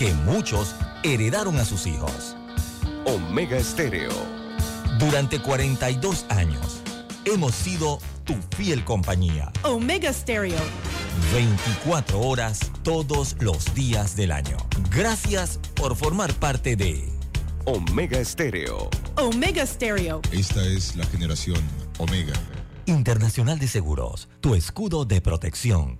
que muchos heredaron a sus hijos. Omega Estéreo. Durante 42 años, hemos sido tu fiel compañía. Omega Stereo. 24 horas todos los días del año. Gracias por formar parte de Omega Estéreo. Omega Stereo. Esta es la generación Omega. Internacional de Seguros, tu escudo de protección,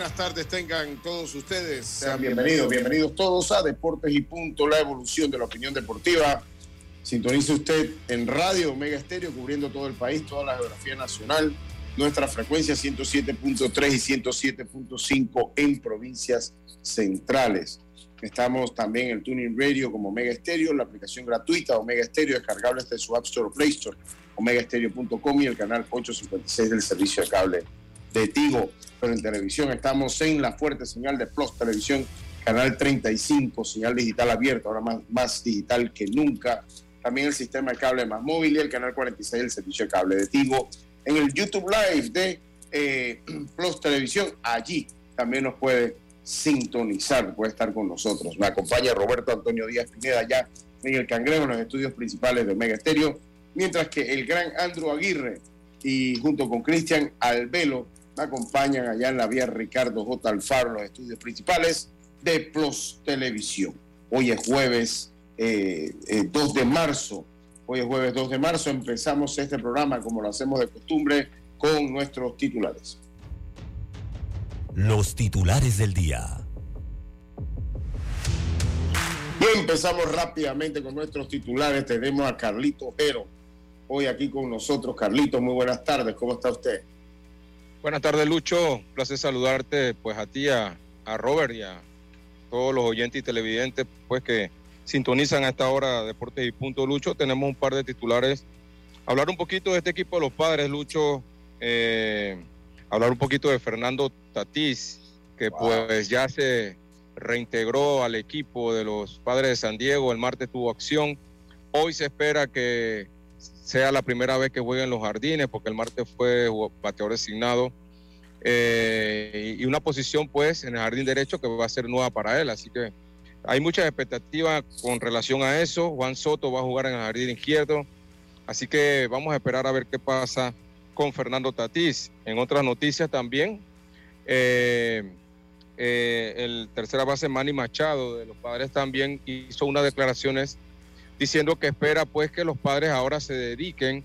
Buenas tardes tengan todos ustedes. Sean bienvenidos, bienvenidos todos a Deportes y Punto, la evolución de la opinión deportiva. Sintonice usted en Radio Omega Estéreo, cubriendo todo el país, toda la geografía nacional. Nuestra frecuencia 107.3 y 107.5 en provincias centrales. Estamos también en el Tuning Radio como Omega Stereo, la aplicación gratuita Omega Stereo, descargable desde su App Store Play Store, omegastereo.com y el canal 856 del servicio de cable de Tigo. Pero en televisión estamos en la fuerte señal de Plus Televisión, canal 35, señal digital abierta, ahora más, más digital que nunca. También el sistema de cable más móvil y el canal 46 del servicio de cable de Tigo. En el YouTube Live de eh, Plus Televisión, allí también nos puede sintonizar, puede estar con nosotros. Me acompaña Roberto Antonio Díaz Pineda ya en el Cangrejo, en los estudios principales de Omega Estéreo, mientras que el gran Andrew Aguirre y junto con Cristian Albelo acompañan allá en la vía Ricardo J. Alfaro, los estudios principales de Plus Televisión. Hoy es jueves eh, 2 de marzo. Hoy es jueves 2 de marzo. Empezamos este programa como lo hacemos de costumbre con nuestros titulares. Los titulares del día. Y empezamos rápidamente con nuestros titulares. Tenemos a Carlito Ojero hoy aquí con nosotros. Carlito, muy buenas tardes. ¿Cómo está usted? Buenas tardes, Lucho. Un placer saludarte pues a ti, a, a Robert y a todos los oyentes y televidentes pues que sintonizan a esta hora Deportes y Punto Lucho. Tenemos un par de titulares. Hablar un poquito de este equipo de los padres, Lucho. Eh, hablar un poquito de Fernando Tatís, que wow. pues ya se reintegró al equipo de los padres de San Diego. El martes tuvo acción. Hoy se espera que sea la primera vez que juegue en los jardines, porque el martes fue bateador designado. Eh, y una posición pues en el jardín derecho que va a ser nueva para él. Así que hay muchas expectativas con relación a eso. Juan Soto va a jugar en el jardín izquierdo. Así que vamos a esperar a ver qué pasa con Fernando Tatís. En otras noticias también, eh, eh, el tercera base Manny Machado de los padres también hizo unas declaraciones diciendo que espera pues que los padres ahora se dediquen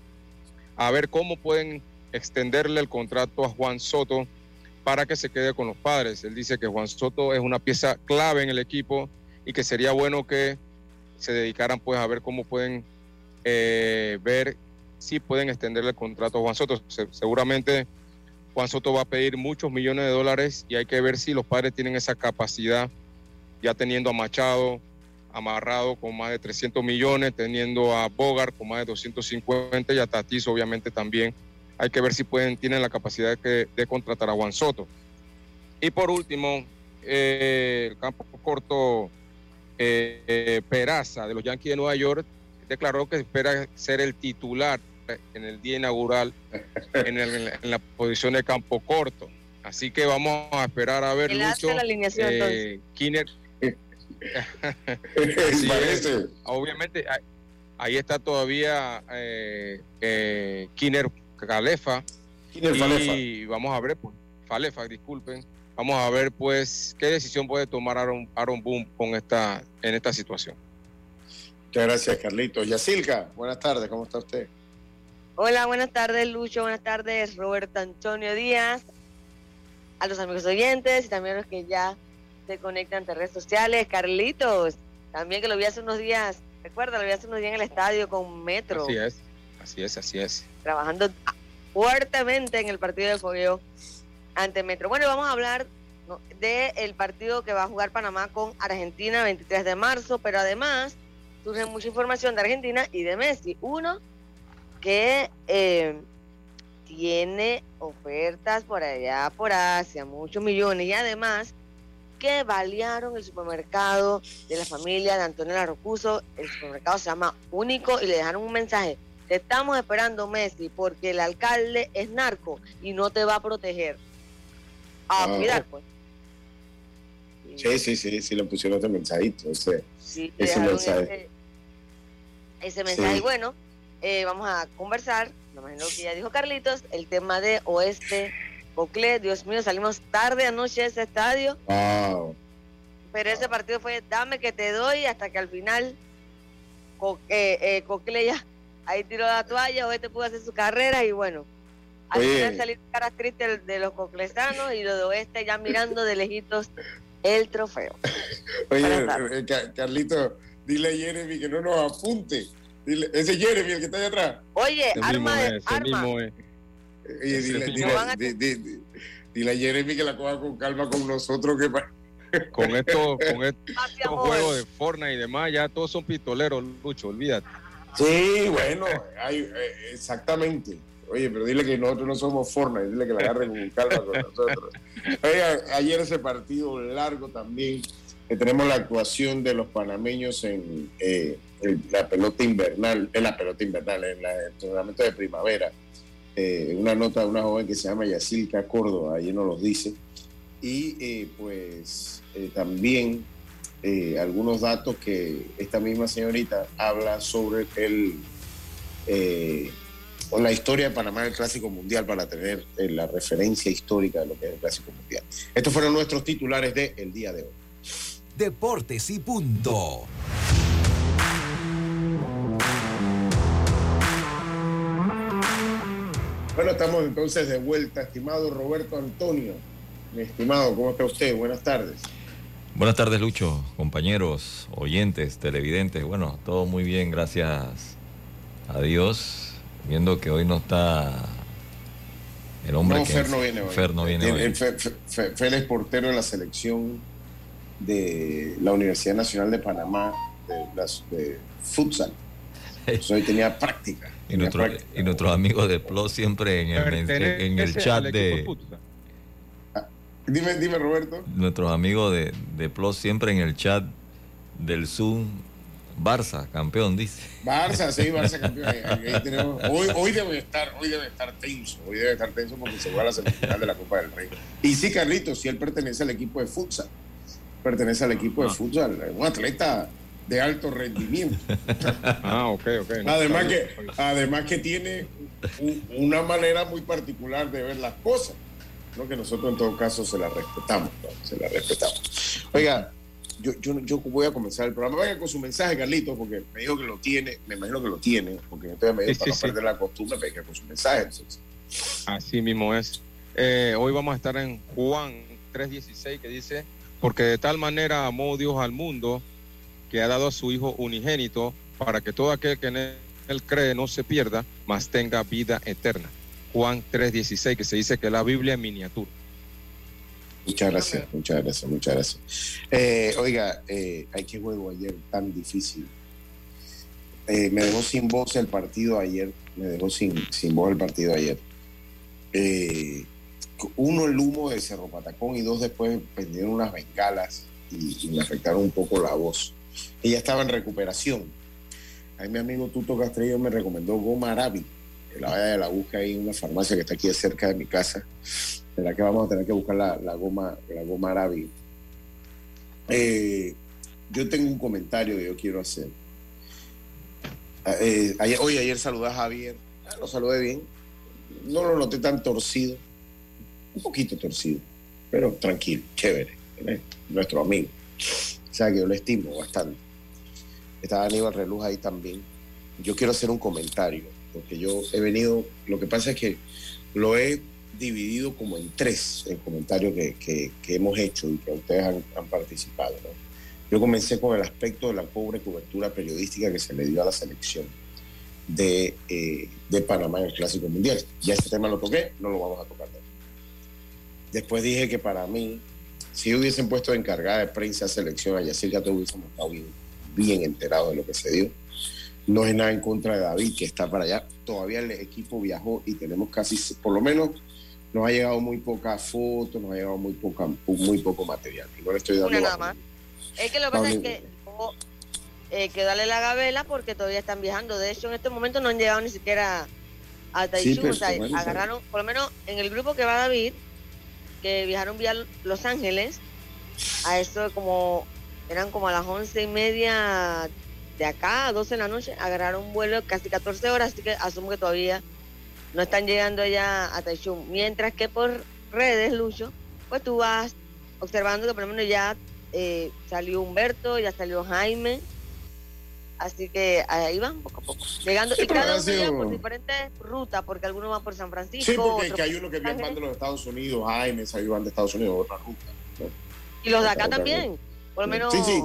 a ver cómo pueden extenderle el contrato a Juan Soto para que se quede con los padres. Él dice que Juan Soto es una pieza clave en el equipo y que sería bueno que se dedicaran pues a ver cómo pueden eh, ver si pueden extenderle el contrato a Juan Soto. Se, seguramente Juan Soto va a pedir muchos millones de dólares y hay que ver si los padres tienen esa capacidad, ya teniendo a Machado amarrado con más de 300 millones, teniendo a Bogart con más de 250 y a Tatis obviamente también. Hay que ver si pueden, tienen la capacidad de, de contratar a Juan Soto. Y por último, eh, el campo corto eh, Peraza de los Yankees de Nueva York declaró que espera ser el titular en el día inaugural en, la posición de campo corto. Así que vamos a esperar a ver, Lucho. La alineación, eh, Obviamente, ahí está todavía eh, eh, Kiner Calefa. y vamos a ver, pues, Falefa, disculpen. Vamos a ver, pues, qué decisión puede tomar Aaron, Aaron Boom con esta, en esta situación. Muchas gracias, Carlitos. Yacilca, buenas tardes, ¿cómo está usted? Hola, buenas tardes, Lucho. Buenas tardes, Roberto Antonio Díaz. A los amigos oyentes y también a los que ya se conectan ante redes sociales. Carlitos, también que lo vi hace unos días, recuerda, lo vi hace unos días en el estadio con Metro. Así es, así es, así es. Trabajando fuertemente en el partido de fogueo ante Metro. Bueno, vamos a hablar del partido que va a jugar Panamá con Argentina 23 de marzo, pero además surge mucha información de Argentina y de Messi. Uno, que eh, tiene ofertas por allá, por Asia, muchos millones, y además que balearon el supermercado de la familia de Antonio Rocuso. El supermercado se llama Único y le dejaron un mensaje. Te estamos esperando, Messi, porque el alcalde es narco y no te va a proteger. A ah, cuidar, pues. Sí, sí, sí, sí, le pusieron ese mensajito, ese, ese mensaje. Ese, mensaje, bueno, eh, vamos a conversar, me imagino que ya dijo Carlitos, el tema de Oeste Cocle. Dios mío, salimos tarde anoche de ese estadio. Pero ese partido fue dame que te doy hasta que al final eh, eh ya ahí tiró la toalla, Oeste pudo hacer su carrera y bueno, al final salieron caras tristes de los coclesanos y los de Oeste ya mirando de lejitos el trofeo. Oye, eh, Carlito, dile a Jeremy que no nos apunte Dile, ese Jeremy, el que está allá atrás. Oye, arma de. arma. Oye, dile, dile, dile, a Jeremy que la coja con calma con nosotros. Que con esto, con estos juegos de Fortnite y demás, ya todos son pistoleros, Lucho, olvídate. Sí, bueno, hay, eh, exactamente. Oye, pero dile que nosotros no somos Fortnite, dile que la agarren con calma con nosotros. Oye, ayer ese partido largo también, que tenemos la actuación de los panameños en, eh, la pelota invernal, en la pelota invernal, en el entrenamiento de primavera. Eh, una nota de una joven que se llama Yacilca Córdoba, allí nos lo dice. Y eh, pues eh, también algunos datos que esta misma señorita habla sobre el, o la historia de Panamá del Clásico Mundial para tener la referencia histórica de lo que es el Clásico Mundial. Estos fueron nuestros titulares del el día de hoy. Deportes y punto. Bueno, estamos entonces de vuelta, estimado Roberto Antonio. Mi estimado, ¿cómo está usted? Buenas tardes. Buenas tardes, Lucho, compañeros, oyentes, televidentes. Bueno, todo muy bien, gracias a Dios. Viendo que hoy no está el hombre que Fer no viene hoy. Fer no viene hoy. Fer, es portero de la selección de la Universidad Nacional de Panamá de futsal. hoy tenía práctica. Y, nuestro, y nuestros amigos de PLO siempre en el, en el chat de... Ah, dime, dime, Roberto. Nuestros amigos de, de PLO siempre en el chat del Zoom. Barça, campeón, dice. Barça, sí, Barça, campeón. hoy, hoy, debe estar, hoy debe estar tenso. Hoy debe estar tenso porque se va a la semifinal de la Copa del Rey. Y sí, Carlitos, si él pertenece al equipo de futsal. Pertenece al equipo de ah. futsal. Un atleta de alto rendimiento. ah, ok, ok. además, que, además que tiene una manera muy particular de ver las cosas, lo que nosotros en todo caso se la respetamos, se la respetamos. Oiga, yo, yo, yo, voy a comenzar el programa. Vaya con su mensaje, Carlito, porque me dijo que lo tiene, me imagino que lo tiene, porque entonces me dijo para no perder la costumbre, venga con su mensaje. Así mismo es. Eh, hoy vamos a estar en Juan 3.16 que dice, porque de tal manera amó Dios al mundo que ha dado a su Hijo unigénito para que todo aquel que en él cree no se pierda, mas tenga vida eterna. Juan 3:16, que se dice que la Biblia es miniatura. Muchas gracias, muchas gracias, muchas gracias. Eh, oiga, eh, hay que juego ayer tan difícil. Eh, me dejó sin voz el partido ayer, me dejó sin, sin voz el partido ayer. uno el humo de Cerro Patacón y dos después prendieron unas bengalas y me afectaron un poco la voz. Ella estaba en recuperación. Ahí mi amigo Tuto Castrillo me recomendó Goma Arabi, que la vaya de la busca ahí en una farmacia que está aquí cerca de mi casa. ¿Verdad que vamos a tener que buscar la, la goma, la goma Arabi? Eh, yo tengo un comentario que yo quiero hacer. Eh, ayer, hoy ayer saludé a Javier, Ah, lo saludé bien, no lo noté tan torcido, un poquito torcido, pero tranquilo, chévere, ¿eh? nuestro amigo. Sea que yo le estimo bastante. Estaba Aníbal Reluz ahí también. Yo quiero hacer un comentario, porque yo he venido, lo que pasa es que lo he dividido como en tres el comentario que, que- hemos hecho y que ustedes han, participado. Yo comencé con el aspecto de la pobre cobertura periodística que se le dio a la selección de, eh, de Panamá en el Clásico Mundial. Ya ese tema lo toqué, no lo vamos a tocar. Después dije que para mí, si hubiesen puesto de encargada de prensa a selección a Yacirca, todos hubiésemos estado bien, bien enterados de lo que se dio. No es nada en contra de David, que está para allá. Todavía el equipo viajó y tenemos casi, por lo menos, nos ha llegado muy poca foto, nos ha llegado muy, poca, muy poco material. Igual estoy dando Una nada más. Es que lo que pasa es que oh, eh, que darle la gabela porque todavía están viajando. De hecho, en este momento no han llegado ni siquiera a Taichung. pero o sea, agarraron, por lo menos en el grupo que va David, viajaron vía Los Ángeles, a eso como, eran como a las once y media de acá, a 12 de la noche, agarraron un vuelo casi 14 horas, así que asumo que todavía no están llegando allá a Taichung. Mientras que por redes, Lucho, pues tú vas observando que por lo menos ya eh, salió Humberto, ya salió Jaime. Así que ahí van poco a poco. Llegando, Sí, y cada uno llega por diferentes rutas, porque algunos van por San Francisco, Sí, porque otros que hay uno que viene de los Estados Unidos, Jaime, ahí van de Estados Unidos, otra ruta. ¿no? y los de acá también. Por lo menos Sí, sí.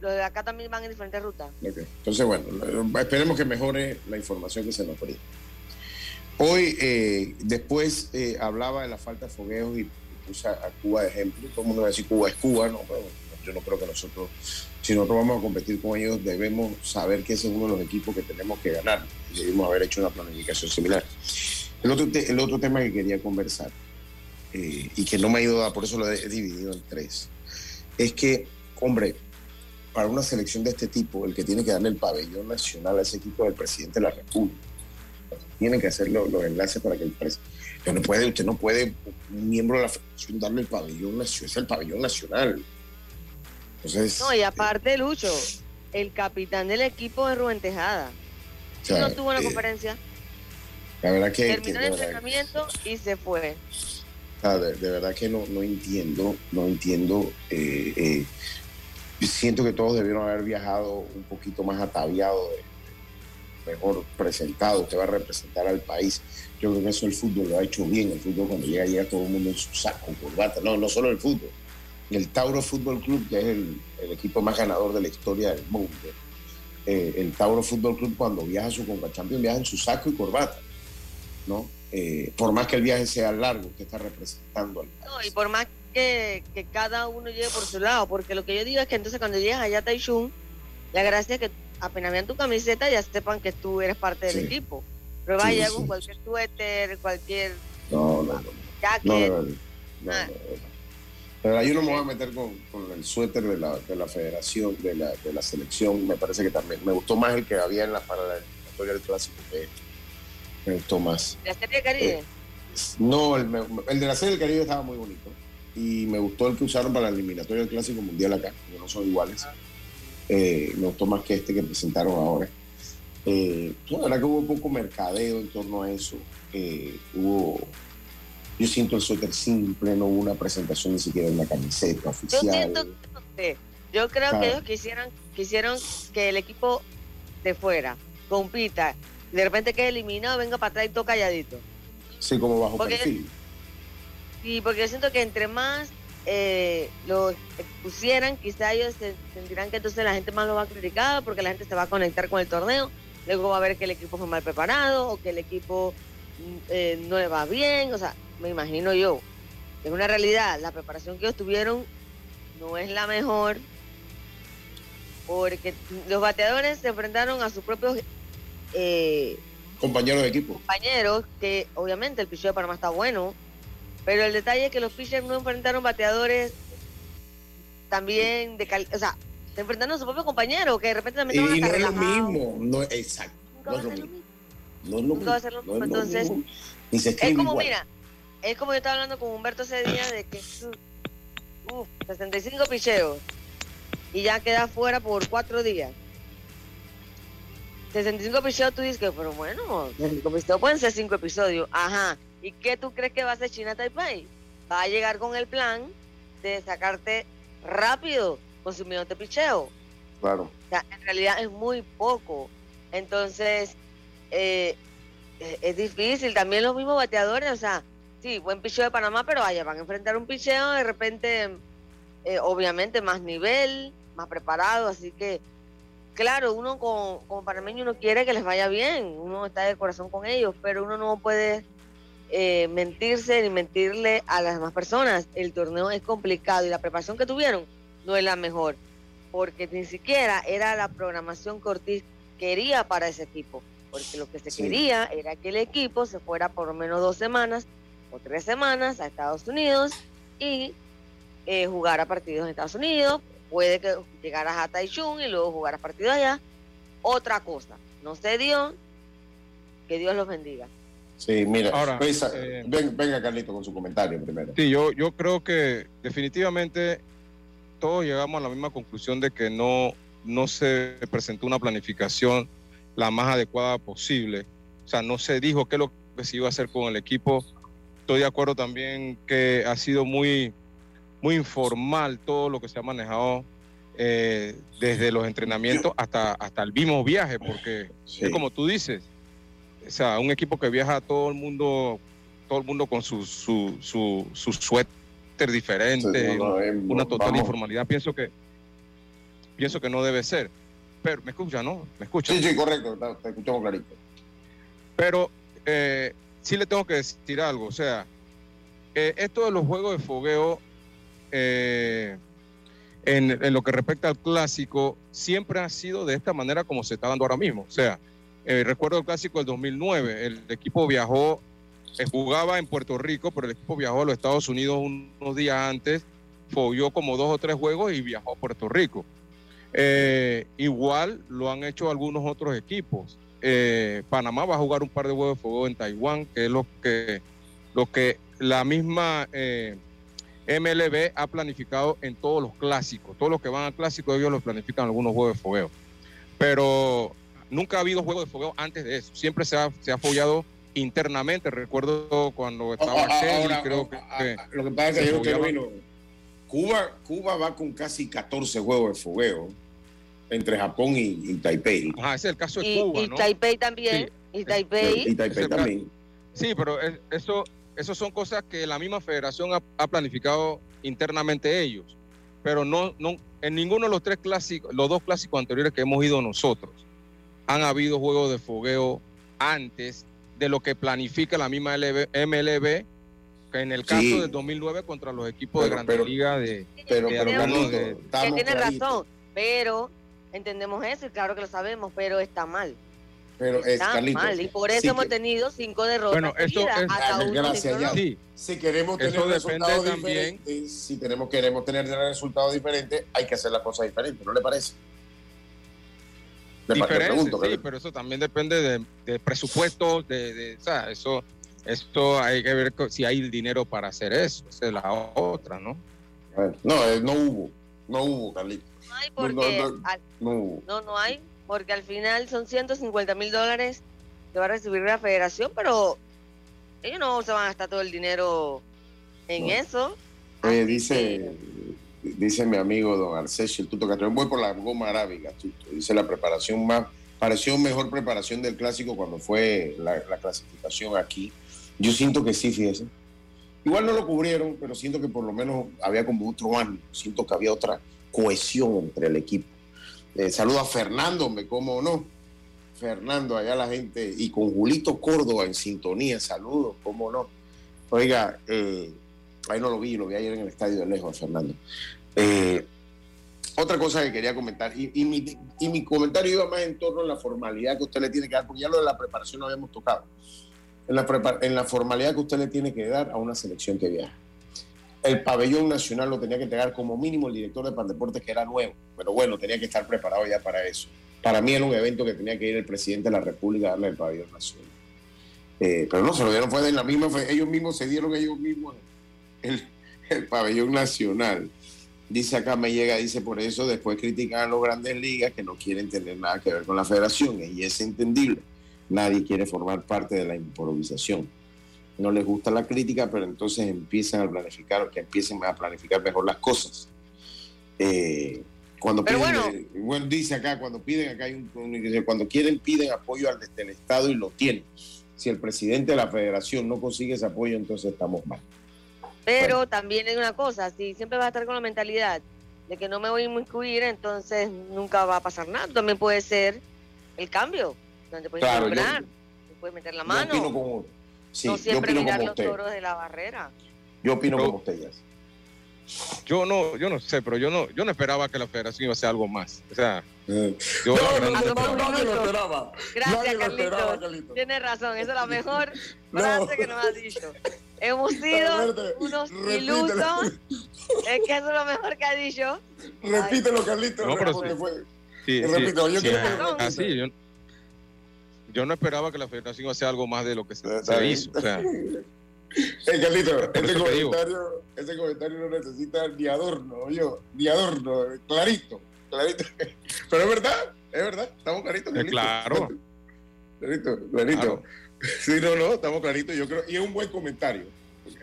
los de acá también van en diferentes rutas. Entonces, bueno, eh, esperemos que mejore la información que se nos brinda. Hoy, eh, después eh, hablaba de la falta de fogueos y puse a, a Cuba de ejemplo. Todo el mundo va a decir Cuba es Cuba, no, pero yo no creo que nosotros, si nosotros vamos a competir con ellos, debemos saber que ese es uno de los equipos que tenemos que ganar. Debimos haber hecho una planificación similar. El otro, el otro tema que quería conversar, eh, y que no me ha ido a, por eso lo he dividido en tres, es que, hombre, para una selección de este tipo, el que tiene que darle el pabellón nacional a ese equipo es el presidente de la República. Tiene que hacer lo- los enlaces para que el presidente. Usted no puede, usted no puede, un miembro de la federación, darle el pabellón nacional, es el pabellón nacional. Entonces, No, y aparte, Lucho, el capitán del equipo es Rubén Tejada. o sea, no tuvo una eh, conferencia, La verdad que, que terminó el verdad- entrenamiento y se fue. De, de verdad que no, no entiendo, no entiendo. eh, eh, siento que todos debieron haber viajado un poquito más ataviados, mejor presentados. Usted va a representar al país. Yo creo que eso el fútbol lo ha hecho bien. El fútbol cuando llega, llega todo el mundo en su saco, corbata. No, no solo el fútbol. El Tauro Fútbol Club, que es el, el equipo más ganador de la historia del mundo. eh, el Tauro Fútbol Club cuando viaja a su Conca Champions viaja en su saco y corbata. ¿no? Eh, por más que el viaje sea largo, usted está representando al país. No, y por más que, que cada uno llegue por su lado, porque lo que yo digo es que entonces cuando llegas allá a Taichung, la gracia es que apenas vean tu camiseta ya sepan que tú eres parte del Sí. equipo. Pero Sí, vaya sí. con cualquier suéter, cualquier No, no, no. jacket. No, no, no, no, Ah. verdad, yo no me voy a meter con, con el suéter de la, de la federación, de la, de la selección. Me parece que también me gustó más el que había en la, para la eliminatoria del clásico que este. me gustó más. La Serie de Caribe. Eh, No, el, el de la serie del Caribe estaba muy bonito. Y me gustó el que usaron para la eliminatoria del Clásico Mundial acá, que no son iguales. Eh, me gustó más que este que presentaron ahora. Eh, la verdad que hubo poco mercadeo en torno a eso. Eh, hubo, yo siento el suéter simple, no hubo una presentación ni siquiera en la camiseta Yo oficial. siento no sé. Yo creo Claro. que ellos quisieran, quisieron que el equipo de fuera compita. De repente quede eliminado, venga para atrás y todo calladito. Sí, como bajo Porque- perfil. Sí, porque yo siento que entre más eh, lo expusieran, quizá ellos se sentirán que entonces la gente más lo va a criticar porque la gente se va a conectar con el torneo. Luego va a ver que el equipo fue mal preparado o que el equipo mm, eh, no le va bien. O sea, me imagino yo. Es una realidad. La preparación que ellos tuvieron no es la mejor porque los bateadores se enfrentaron a sus propios eh, Compañeros de equipo. compañeros, que obviamente el picheo de Panamá está bueno, Pero el detalle es que los pitchers no enfrentaron bateadores también de calidad, o sea, se enfrentaron a su propio compañero, que de repente también Y estaban no hasta es lo mismo, no, exacto. No es lo mismo. No es lo mismo. lo no entonces, Es como, igual. mira, es como yo estaba hablando con Humberto ese día de que, uff, 65 picheos y ya queda fuera por cuatro días. 65 picheos, tú dices que, pero bueno, 65 picheos pueden ser 5 episodios. Ajá. ¿Y qué tú crees que va a hacer China Taipei? Va a llegar con el plan de sacarte rápido con su millón de picheo. Claro. O sea, en realidad es muy poco. Entonces, eh, es difícil. También los mismos bateadores, o sea, sí, buen picheo de Panamá, pero vaya, van a enfrentar un picheo de repente, eh, obviamente, más nivel, más preparado. Así que, claro, uno como, como panameño uno quiere que les vaya bien, uno está de corazón con ellos, pero uno no puede eh, mentirse ni mentirle a las demás personas. El torneo es complicado y la preparación que tuvieron no es la mejor, porque ni siquiera era la programación que Ortiz quería para ese equipo, porque lo que se Sí. quería era que el equipo se fuera por lo menos dos semanas o tres semanas a Estados Unidos y eh, jugara partidos en Estados Unidos, puede que llegaras a Taichung y luego jugaras partidos allá. Otra cosa, no se dio, que Dios los bendiga. Sí, mira. Ahora, pues, eh, ven- venga, Carlito, con su comentario primero. Sí, yo, yo creo que definitivamente todos llegamos a la misma conclusión de que no, no se presentó una planificación la más adecuada posible. O sea, no se dijo qué es lo que se iba a hacer con el equipo. Estoy de acuerdo también que ha sido muy, muy informal todo lo que se ha manejado eh, desde los entrenamientos hasta, hasta el mismo viaje, porque Sí. es como tú dices, o sea, un equipo que viaja todo el mundo, todo el mundo con su, su, su, su suéter diferente, No, no, una total vamos. informalidad. Pienso que, pienso que no debe ser. Pero, ¿me escucha, no? ¿Me escucha? Sí, sí, correcto, te, te escuchamos clarito. Pero eh, sí le tengo que decir algo. O sea, eh, esto de los juegos de fogueo, eh, en, lo que respecta al clásico, siempre ha sido de esta manera como se está dando ahora mismo. O sea, eh, recuerdo el clásico del 2009, el equipo viajó, eh, jugaba en Puerto Rico, pero el equipo viajó a los Estados Unidos unos días antes, fogueó como dos o tres juegos y viajó a Puerto Rico. Igual lo han hecho algunos otros equipos. Eh, Panamá va a jugar un par de juegos de fuego en Taiwán, que es lo que, lo que la misma eh, MLB ha planificado en todos los clásicos. Todos los que van al clásico, ellos los planifican en algunos juegos de fogueo. Pero nunca ha habido juegos de fogueo antes de eso. Siempre se ha, se ha internamente. Recuerdo cuando estaba Ah, Kelly, ahora, creo ah, que, ah, lo que pasa es que usted vino. Cuba, Cuba va con casi 14 juegos de fogueo entre Japón y, y Taipei. Ajá, ese es el caso de Y, Cuba, y ¿no? Taipei también, y Taipei, Y Taipei también. Sí, pero es- eso, eso son cosas que la misma federación ha, ha planificado internamente ellos. Pero no, no, en ninguno de los tres clásicos, los dos clásicos anteriores que hemos ido nosotros, han habido juegos de fogueo antes de lo que planifica la misma LB MLB, que en el caso Sí. del 2009 contra los equipos de Pero- Grande pero- Liga de... Pero, de pero de- que tiene razón, pero entendemos eso y claro que lo sabemos, pero está mal. Pero es, Está Carlito, mal y por eso sí hemos que- tenido cinco derrotas. Bueno, eso es- hasta gracias, ya. si queremos tener Eso resultados también- diferentes, si tenemos, queremos tener resultados diferentes, hay que hacer las cosas diferentes, ¿no le parece? Pregunto, sí, pero eso también depende de, de presupuestos, de, de- o sea, eso, esto hay que ver si hay el dinero para hacer eso, esa es la otra, ¿no? No, eh, no hubo, no hubo, Carlito, No hay porque no, no. al- no hubo. no, no hay, porque al final son 150 mil dólares que va a recibir la federación, pero ellos no se van a gastar todo el dinero en eso. Oye, Así dice, dice mi amigo don Arcesio, el Tuto Castrón, voy por la goma arábiga, Tuto. Dice la preparación más, pareció mejor preparación del clásico cuando fue la, la clasificación aquí. Yo siento que sí, fíjese. Igual no lo cubrieron, pero siento que por lo menos había como otro ánimo, siento que había otra cohesión entre el equipo. Eh, saludo a Fernando, me como no. Fernando, allá la gente, y con Julito Córdoba en sintonía, saludos, cómo no. Oiga, eh, ahí no lo vi, lo vi ayer en el estadio de lejos, Fernando. Eh, otra cosa que quería comentar, y, y mi, y mi comentario iba más en torno a la formalidad que usted le tiene que dar, porque ya lo de la preparación lo habíamos tocado. En la, formalidad que usted le tiene que dar a una selección que viaja. El pabellón nacional lo tenía que entregar como mínimo el director de Pandeportes, que era nuevo, pero bueno, tenía que estar preparado ya para eso. Para mí era un evento que tenía que ir el presidente de la República a darle el pabellón nacional. Eh, pero no se lo dieron, fue de la misma, fue- ellos mismos se dieron ellos mismos el, el pabellón nacional. Dice acá, me llega, dice por eso después critican a los grandes ligas que no quieren tener nada que ver con la federación, y es entendible. Nadie quiere formar parte de la improvisación. No les gusta la crítica, pero entonces empiezan a planificar, que empiecen a planificar mejor las cosas. Eh, cuando Pero piden, bueno. eh, bueno, dice acá, cuando piden acá hay un, cuando quieren piden apoyo al del Estado y lo tienen. Si el presidente de la federación no consigue ese apoyo, entonces estamos mal. Pero también hay una cosa, si siempre vas a estar con la mentalidad de que no me voy a inmiscuir, entonces nunca va a pasar nada. También puede ser el cambio, donde puedes Claro, yo- comprar, te puedes meter la Yo opino mano, como, sí, no yo siempre opino mirar como los usted. toros de la barrera. Yo opino Pero- como usted, Yas. Yo no, yo no sé, pero yo no, yo no esperaba que la federación iba a hacer algo más. O sea, yo No, no, no, no, no, no, nadie lo esperaba. Gracias, Carlitos. Carlitos. Tienes razón, esa es la mejor No. frase que nos has dicho. Hemos sido unos repítelo. ilusos. Es que eso es lo mejor que ha dicho. Repítelo, Carlitos. No, pero sí. fue. sí, Repito, yo sí, quiero que ah, lo repita. sí, yo, yo no esperaba que la federación iba a hacer algo más de lo que se, se hizo. O sea, Eh, Carlito, este comentario, este comentario no necesita ni adorno, yo, ni adorno, clarito, clarito. Pero es verdad, es verdad, estamos claritos, Carlito. claro. Clarito, clarito. Claro. Sí, no, no, estamos claritos, yo creo, y es un buen comentario,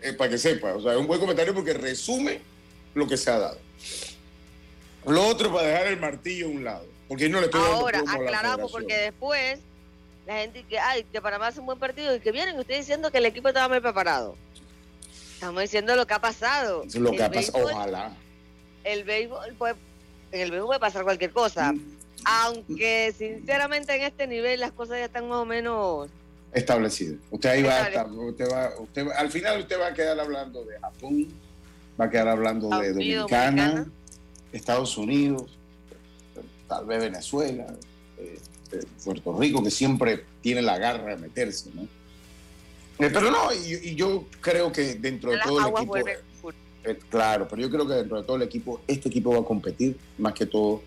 eh, para que sepa, o sea, es un buen comentario porque resume lo que se ha dado. Lo otro para dejar el martillo a un lado, porque no le estoy dando Ahora, la aclaramos porque después la gente que, ay, que Panamá hace un buen partido y que vienen ustedes diciendo que el equipo estaba mal preparado. Estamos diciendo lo que ha pasado. Lo El que ha pasado, ojalá. El béisbol puede, en el béisbol puede pasar cualquier cosa. Mm. Aunque sinceramente en este nivel las cosas ya están más o menos establecido. Usted ahí va a estar, usted va, usted va- al final usted va a quedar hablando de Japón, va a quedar hablando de Dominicana, Dominicana. Estados Unidos, tal vez Venezuela, eh, Puerto Rico, que siempre tiene la garra de meterse, ¿no? Eh, pero no, y, y yo creo que dentro de las todo el equipo, vuelven. eh, claro, pero yo creo que dentro de todo el equipo, este equipo va a competir más que todo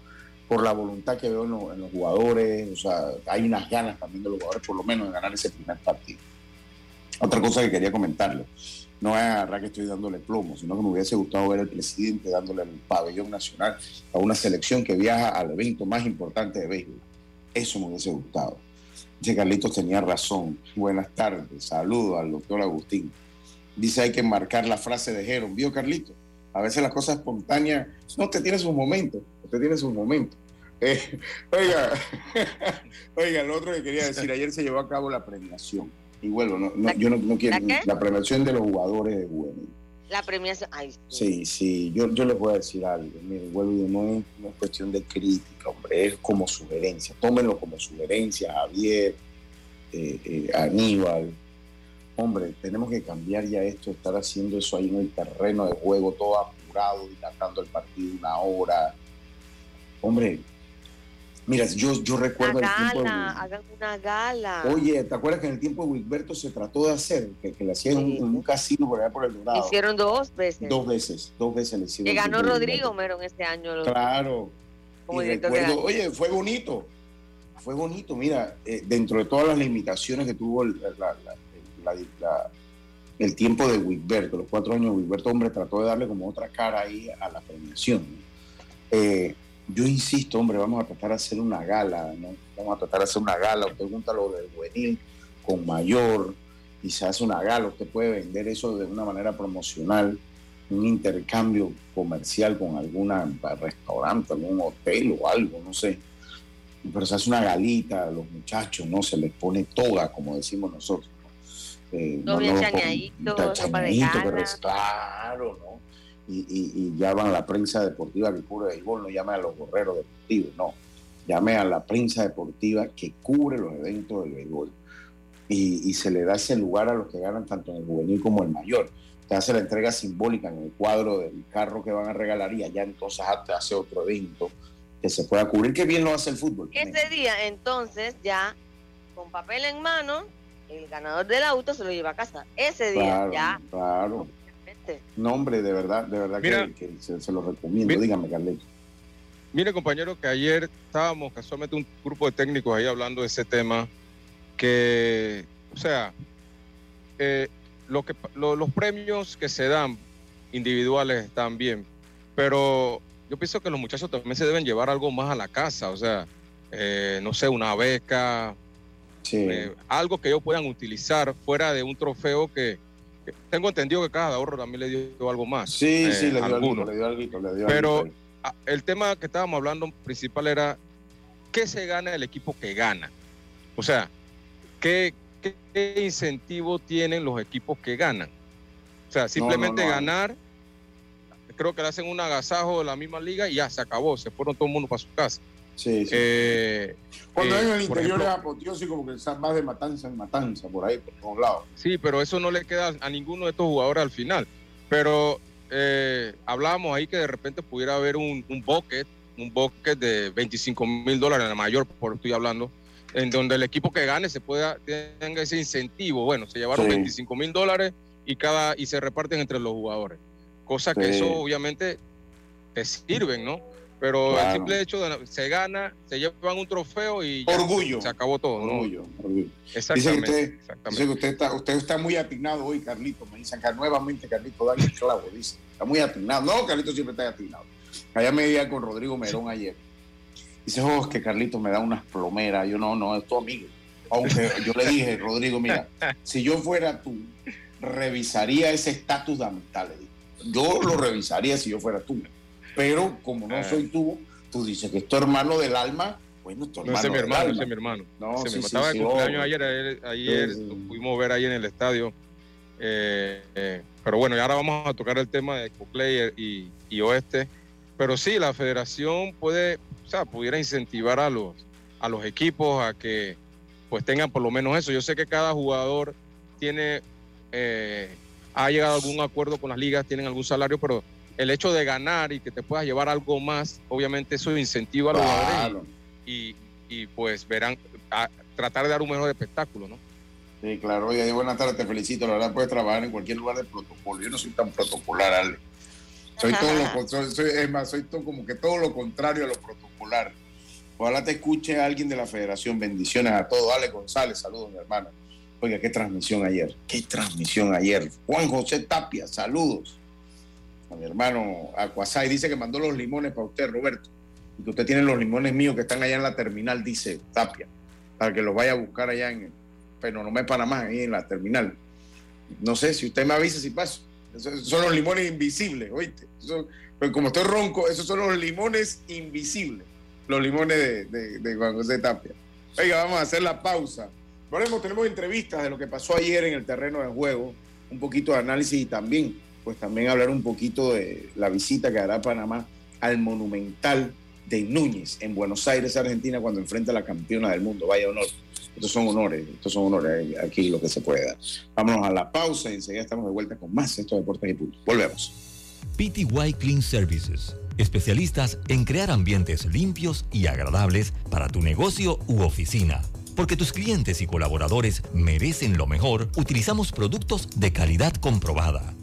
por la voluntad que veo en, los- en los jugadores, o sea, hay unas ganas también de los jugadores por lo menos de ganar ese primer partido. Otra cosa que quería comentarle, no es agarrar que estoy dándole plomo, sino que me hubiese gustado ver al presidente dándole el pabellón nacional a una selección que viaja al evento más importante de béisbol. Eso me hubiese gustado. Dice Carlitos tenía razón. Buenas tardes, saludos al doctor Agustín. Dice hay que marcar la frase de Jeron. ¿Vio Carlitos? A veces las cosas espontáneas, no, usted tiene sus momentos, usted tiene sus momentos. Eh, oiga, oiga, lo otro que quería decir, ayer se llevó a cabo la premiación. Y bueno, no, no, ¿La- yo no, no quiero, la la premiación de los jugadores de juvenil. La premiación. Ay, Sí, sí, yo, yo les voy a decir algo. Miren, vuelvo y no es, no es cuestión de crítica, hombre, es como sugerencia. Tómenlo como sugerencia, Javier, eh, eh, Aníbal. Hombre, tenemos que cambiar ya esto, estar haciendo eso ahí en el terreno de juego, todo apurado, dilatando el partido una hora. Hombre, mira, yo, yo Una recuerdo el tiempo de hagan una gala. Oye, ¿te acuerdas que en el tiempo de Wilberto se trató de hacer, que, que le hacían Sí. un, un casino por allá por el Dorado? Hicieron dos veces. Dos veces, dos veces le hicieron. que ganó Rodrigo. Merón este año. Claro. como Y recuerdo, oye, fue bonito. Fue bonito. Mira, eh, dentro de todas las limitaciones que tuvo el, la- la- la- la- el tiempo de Wilberto, los cuatro años de Wilberto, hombre, trató de darle como otra cara ahí a la premiación. Eh, yo insisto, hombre, vamos a tratar de hacer una gala, ¿no? Vamos a tratar de hacer una gala. Usted junta lo del juvenil con mayor y se hace una gala. Usted puede vender eso de una manera promocional un intercambio comercial con alguna restaurante, algún hotel o algo, no sé. Pero se hace una galita a los muchachos, ¿no? Se les pone toga, como decimos nosotros. ¿no? Eh, bien lo pon- chañadito, de chañadito, pero es claro, ¿no? Y, y, y llaman a la prensa deportiva que cubre el béisbol, no llame a los borreros deportivos, no. Llame a la prensa deportiva que cubre los eventos del béisbol. Y, y se le da ese lugar a los que ganan tanto en el juvenil como el mayor te hace la entrega simbólica en el cuadro del carro que van a regalar y allá entonces hace otro evento que se pueda cubrir, que bien lo hace el fútbol. también. Ese día, entonces, ya con papel en mano, el ganador del auto se lo lleva a casa. Ese día Claro, ya. claro. No, hombre, de verdad, de verdad Mira. que, que se, se lo recomiendo. Mira. Dígame, Carlitos. Mire, compañero, que ayer estábamos casualmente un grupo de técnicos ahí hablando de ese tema, que, o sea, eh, lo que, lo- los premios que se dan individuales están bien, pero yo pienso que los muchachos también se deben llevar algo más a la casa, o sea, eh, no sé, una beca, Sí. eh, algo que ellos puedan utilizar fuera de un trofeo que tengo entendido que cada ahorro también le dio algo más. Sí, eh, sí, le dio algo, algunos. le dio algo, le dio Pero- algo. Ah, el tema que estábamos hablando principal era qué se gana el equipo que gana. O sea, qué, incentivo tienen los equipos que ganan. O sea, simplemente no ganar, creo que le hacen un agasajo de la misma liga y ya se acabó, se fueron todo el mundo para su casa. Sí, sí. Eh, Cuando eh, en el interior ejemplo, es apoteósico porque más de matanza en matanza, por ahí, por todos lados. Sí, pero eso no le queda a ninguno de estos jugadores al final. Pero eh, hablábamos ahí que de repente pudiera haber un, un bucket, un bucket de 25 mil dólares, la mayor, por estoy hablando, en donde el equipo que gane se pueda tenga ese incentivo. Bueno, se llevaron Sí. 25 mil dólares y cada y se reparten entre los jugadores. Cosa que eso obviamente te sirven, ¿no? Pero el Claro. simple hecho de se gana, se llevan un trofeo y ya Orgullo. se acabó todo, ¿no? Orgullo, orgullo. Exactamente. usted- exactamente. Dice que usted está, usted está muy atinado hoy, Carlito. Me dicen que nuevamente Carlito da el clavo, dice. Está muy atinado. No, Carlito siempre está atinado. Allá me veía con Rodrigo Merón ayer. Dice, oh, es que Carlito me da unas plomeras. Yo no, no, es tu amigo. Aunque yo le dije, Rodrigo, mira, si yo fuera tú, revisaría ese estatus de amistad. le dije. Yo lo revisaría si yo fuera tú. Pero como no Ah. soy tú, tú dices que es tu hermano del alma. Bueno, tu No, hermano ese es mi hermano, ese es mi hermano. No, Ese sí, mismo. sí, Estaba sí, de cumpleaños ayer, ayer, lo pudimos ver ahí en el estadio. Eh, eh, pero bueno, y ahora vamos a tocar el tema de Ecoplayer y, y Oeste. Pero sí, la federación puede, o sea, pudiera incentivar a los, a los equipos a que pues tengan por lo menos eso. Yo sé que cada jugador tiene, eh, ha llegado a algún acuerdo con las ligas, tienen algún salario, pero el hecho de ganar y que te puedas llevar algo más, obviamente eso incentiva a los jugadores Claro. y, y, pues verán, a tratar de dar un mejor espectáculo, ¿no? Sí, claro. Oye, buenas tardes, te felicito. La verdad, puedes trabajar en cualquier lugar de protocolo. Yo no soy tan protocolar, Ale. Soy todo lo soy, soy- es más, soy todo, como que todo lo contrario a lo protocolar. Ojalá te escuche alguien de la federación. Bendiciones a todos. Ale González, saludos, mi hermano. Oiga, qué transmisión ayer. Qué transmisión ayer. Juan José Tapia, saludos. Mi hermano Acuasay dice que mandó los limones para usted, Roberto. Y que usted tiene los limones míos que están allá en la terminal, dice Tapia, para que los vaya a buscar allá en el Penonomé, Panamá, ahí en la terminal. No sé si usted me avisa si paso. Son los limones invisibles, oíste. Pero como estoy ronco, esos son los limones invisibles. Los limones de, de- de Juan José Tapia. Oiga, vamos a hacer la pausa. Volvemos, tenemos entrevistas de lo que pasó ayer en el terreno de juego, un poquito de análisis y también, pues también hablar un poquito de la visita que hará Panamá al Monumental de Núñez en Buenos Aires, Argentina, cuando enfrenta a la campeona del mundo. Vaya honor. Estos son honores, estos son honores aquí lo que se puede dar. Vámonos a la pausa y enseguida estamos de vuelta con más estos deportes y puntos. Volvemos. PTY Clean Services, especialistas en crear ambientes limpios y agradables para tu negocio u oficina. Porque tus clientes y colaboradores merecen lo mejor, utilizamos productos de calidad comprobada.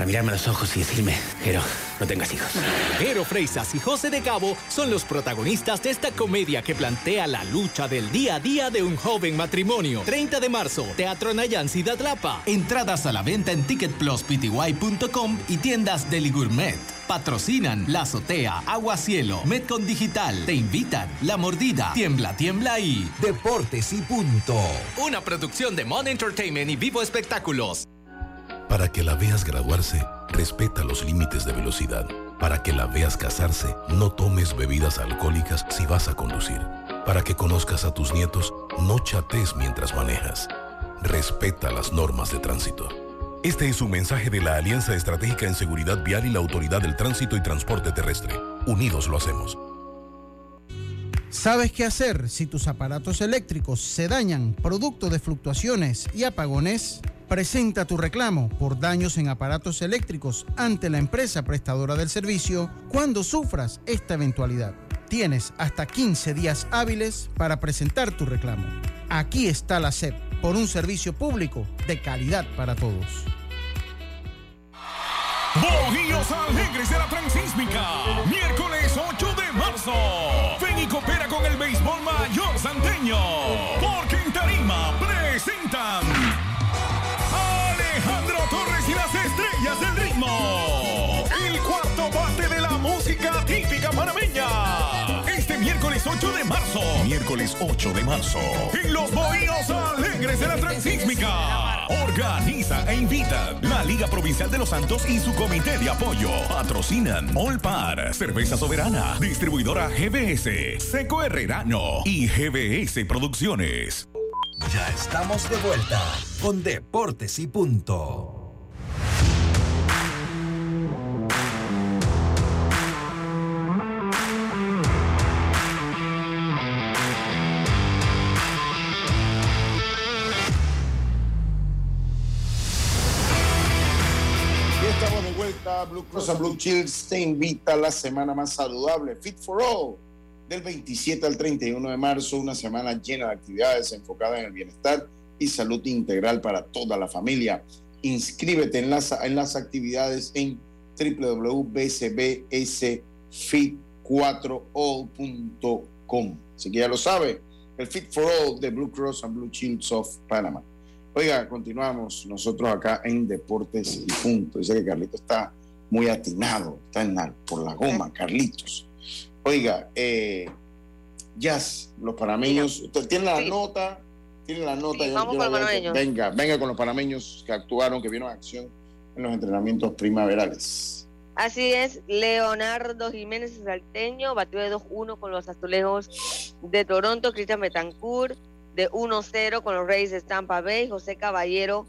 para mirarme a los ojos y decirme, Jero, no tengas hijos. Jero Freisas y José de Cabo son los protagonistas de esta comedia que plantea la lucha del día a día de un joven matrimonio. 30 de marzo, Teatro Nayan Ciudad Lapa. Entradas a la venta en ticketpluspty.com y tiendas Deli Gourmet. Patrocinan La Azotea, Agua Cielo, Metcon Digital. Te invitan La Mordida, Tiembla, Tiembla y Deportes y punto. una producción de Mon Entertainment y Vivo Espectáculos. Para que la veas graduarse, respeta los límites de velocidad. Para que la veas casarse, no tomes bebidas alcohólicas si vas a conducir. Para que conozcas a tus nietos, no chates mientras manejas. Respeta las normas de tránsito. Este es un mensaje de la Alianza Estratégica en Seguridad Vial y la Autoridad del Tránsito y Transporte Terrestre. Unidos lo hacemos. ¿Sabes qué hacer si tus aparatos eléctricos se dañan producto de fluctuaciones y apagones? Presenta tu reclamo por daños en aparatos eléctricos ante la empresa prestadora del servicio cuando sufras esta eventualidad. Tienes hasta 15 días hábiles para presentar tu reclamo. Aquí está la SEP por un servicio público de calidad para todos. Bohíos Alegres de la Transísmica, miércoles 8 de marzo. Ven y coopera con el béisbol mayor santeño. Porque Miércoles 8 de marzo. En los Bohíos Alegres de la Transísmica. Organiza e invita la Liga Provincial de los Santos y su comité de apoyo. Patrocinan Olpar, Cerveza Soberana, Distribuidora GBS, Seco Herrerano y GBS Producciones. Ya estamos de vuelta con Deportes y Punto. Vuelta. Blue Shields te invita a la semana más saludable, Fit for All, del 27 al 31 de marzo. Una semana llena de actividades enfocadas en el bienestar y salud integral para toda la familia. Inscríbete en las, en las actividades en www.bsbsfit4all.com. Así que ya lo sabe, el Fit for All de Blue Cross and Blue Shields of Panama. Oiga, continuamos nosotros acá en Deportes y Punto. Dice que Carlitos está muy atinado, está en la- por la goma, Carlitos. Oiga, eh, Jazz, los panameños, usted tiene la nota, tiene la nota. Sí, yo- vamos yo con los. Venga, venga con los panameños que actuaron, que vieron acción en los entrenamientos primaverales. Así es, Leonardo Jiménez Salteño batió de 2-1 con los azulejos de Toronto, Cristian Betancourt de 1-0 con los Reyes de Tampa Bay, José Caballero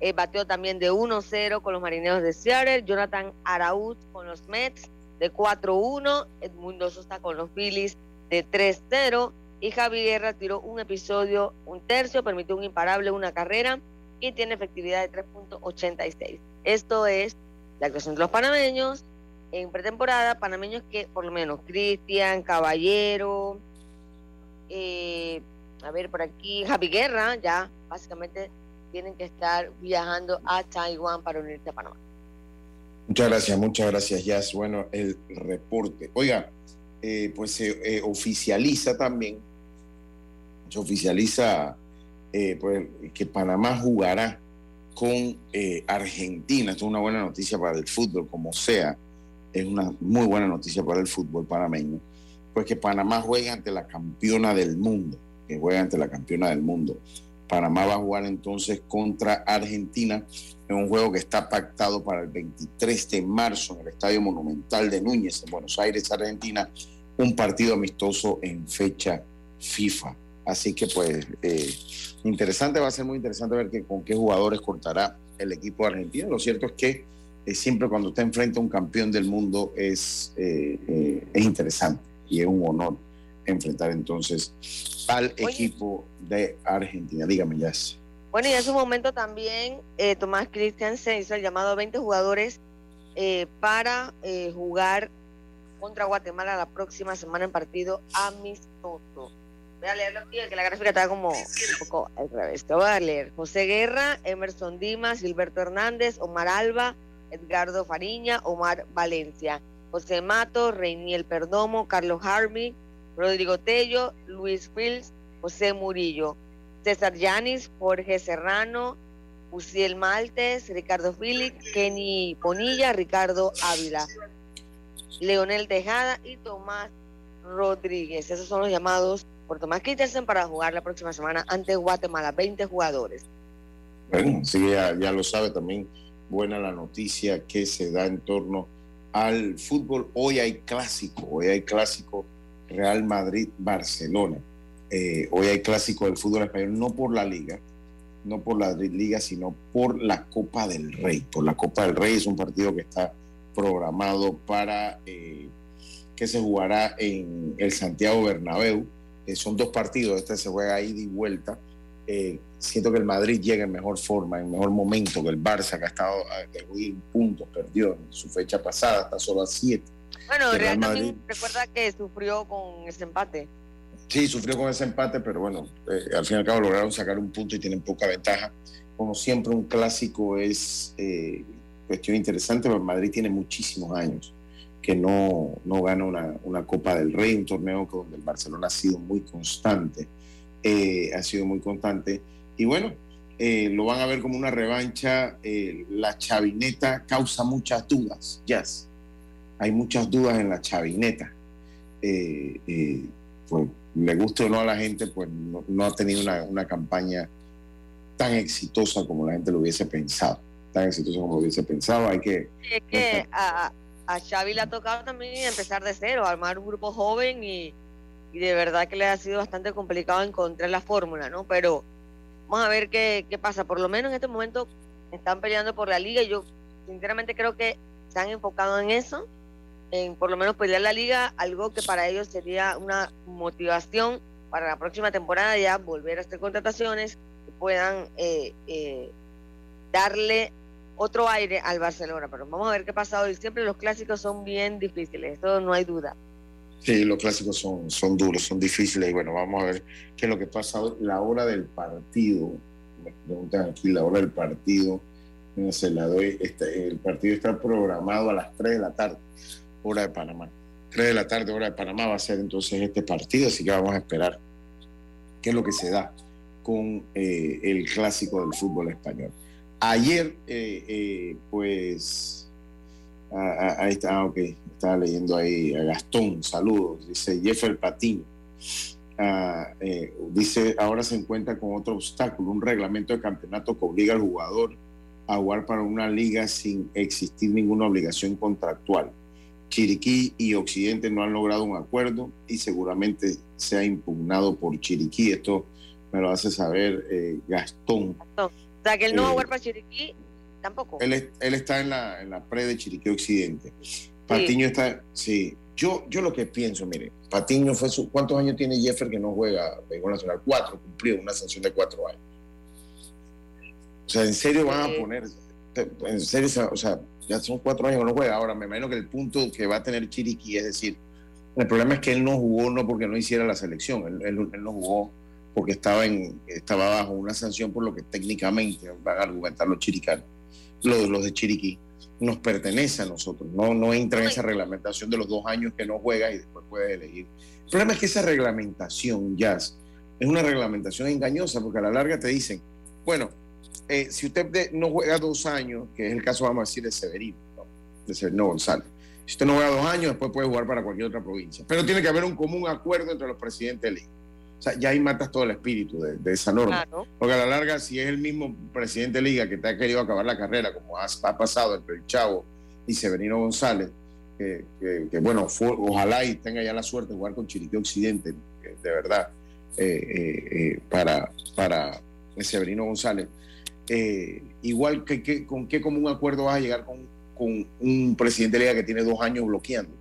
eh, batió también de 1-0 con los Marineros de Seattle, Jonathan Araúz con los Mets de 4-1, Edmundo Sosa con los Phillies de 3-0 y Javi Guerra tiró un episodio, un tercio, permitió un imparable, una carrera y tiene efectividad de 3.86. Esto es la actuación de los panameños en pretemporada, panameños que por lo menos Cristian, Caballero, eh, a ver por aquí, Javi Guerra, ya básicamente tienen que estar viajando a Taiwán para unirse a Panamá. Muchas gracias, muchas gracias, Jazz. Bueno, el reporte. Oiga, eh, pues se eh, oficializa también, se oficializa eh, pues, que Panamá jugará con eh, Argentina. Esto es una buena noticia para el fútbol, como sea. Es una muy buena noticia para el fútbol panameño. Pues que Panamá juegue ante la campeona del mundo, que juega ante la campeona del mundo. Panamá va a jugar entonces contra Argentina en un juego que está pactado para el 23 de marzo en el Estadio Monumental de Núñez, en Buenos Aires, Argentina, un partido amistoso en fecha FIFA. Así que pues eh, interesante, va a ser muy interesante ver que, con qué jugadores cortará el equipo de Argentina. Lo cierto es que eh, siempre cuando usted enfrenta a un campeón del mundo es, eh, es interesante y es un honor enfrentar entonces al equipo de Argentina. Dígame, Jazz. Bueno, y en su momento también eh, Tomás Cristian se hizo el llamado a 20 jugadores eh, para eh, jugar contra Guatemala la próxima semana en partido amistoso. Voy a leerlo aquí, que la gráfica está como un poco al revés. Te voy a leer. José Guerra, Emerson Dimas, Gilberto Hernández, Omar Alba, Edgardo Fariña, Omar Valencia, José Mato, Reiniel Perdomo, Carlos Harvey, Rodrigo Tello, Luis Wills, José Murillo, César Yanis, Jorge Serrano, Uciel Maltes, Ricardo Philip, Kenny Ponilla, Ricardo Ávila, Leonel Tejada y Tomás Rodríguez. Esos son los llamados por Tomás Christensen para jugar la próxima semana ante Guatemala, 20 jugadores. Bueno, que ya, ya lo sabe también buena la noticia que se da en torno al fútbol. Hoy hay clásico, hoy hay clásico Real Madrid-Barcelona. Eh, hoy hay clásico del fútbol español, no por la liga, no por la liga, sino por la Copa del Rey. Por la Copa del Rey es un partido que está programado para eh, que se jugará en el Santiago Bernabéu. Eh, son dos partidos, este se juega ida y vuelta. Siento que el Madrid llega en mejor forma, en mejor momento que el Barça, que ha estado de puntos, perdió en su fecha pasada, está solo a siete. Bueno, Real también recuerda que sufrió con ese empate. Sí, sufrió con ese empate, pero bueno, eh, al fin y al cabo lograron sacar un punto y tienen poca ventaja. Como siempre, un clásico es eh, cuestión interesante, pero Madrid tiene muchísimos años que no, no gana una, una, Copa del Rey, un torneo donde el Barcelona ha sido muy constante, eh, ha sido muy constante. Y bueno, lo van a ver como una revancha. la chavineta causa muchas dudas, Jazz. Hay muchas dudas en la chavineta. pues le guste o no a la gente, pues no, ha tenido una, campaña tan exitosa como la gente lo hubiese pensado. Tan exitosa como lo hubiese pensado. Hay que. Es que a, a Xavi le ha tocado también empezar de cero, armar un grupo joven y, y, de verdad que le ha sido bastante complicado encontrar la fórmula, ¿no? Pero vamos a ver qué, qué pasa. Por lo menos en este momento están peleando por la liga y yo sinceramente creo que se han enfocado en eso en por lo menos pelear la liga, algo que para ellos sería una motivación para la próxima temporada ya volver a hacer contrataciones que puedan eh, eh, darle otro aire al Barcelona. Pero vamos a ver qué pasa hoy. Siempre los clásicos son bien difíciles, eso no hay duda. Sí, los clásicos son, son duros, son difíciles. Y bueno, vamos a ver qué es lo que pasa hoy. La hora del partido, me preguntan aquí, la hora del partido, se la doy, este, el partido está programado a las 3 de la tarde hora de Panamá. 3 de la tarde, hora de Panamá, va a ser entonces este partido, así que vamos a esperar qué es lo que se da con eh, el clásico del fútbol español. Ayer, eh, eh, pues, ahí está, ah, ok, estaba leyendo ahí a Gastón, saludos, dice Jeffer Patiño. Ah, dice, ahora se encuentra con otro obstáculo, un reglamento de campeonato que obliga al jugador a jugar para una liga sin existir ninguna obligación contractual. Chiriquí y Occidente no han logrado un acuerdo y seguramente se ha impugnado por Chiriquí. Esto me lo hace saber eh, Gastón. O sea, que él no va a eh, para Chiriquí tampoco. Él, él está en la, en la, pre de Chiriquí Occidente. Patiño está, sí. Yo, yo lo que pienso, mire, Patiño fue su. ¿Cuántos años tiene Jeffer que no juega béisbol nacional? Cuatro, cumplió una sanción de cuatro años. O sea, ¿en serio van a poner en serio, o sea, ya son cuatro años que no juega. Ahora, me imagino que el punto que va a tener Chiriquí es decir, el problema es que él no jugó no porque no hiciera la selección, él, no jugó porque estaba, en, estaba bajo una sanción por lo que técnicamente van a argumentar los chiricanos, los, los de Chiriquí, nos pertenece a nosotros, no, no entra en esa reglamentación de los dos años que no juega y después puede elegir. El problema es que esa reglamentación, ya es una reglamentación engañosa porque a la larga te dicen, bueno, eh, si usted no juega dos años, que es el caso, vamos a decir, de Severino, de Severino González, si usted no juega dos años, después puede jugar para cualquier otra provincia. Pero tiene que haber un común acuerdo entre los presidentes de liga. O sea, ya ahí matas todo el espíritu de, esa norma. Porque a la larga, si es el mismo presidente de liga que te ha querido acabar la carrera, como ha, pasado entre el Chavo y Severino González, que, bueno, ojalá y tenga ya la suerte de jugar con Chiriquí Occidente, de verdad, eh, eh, para, para Severino González eh, igual que, con qué común acuerdo vas a llegar con, un presidente de liga que tiene dos años bloqueando.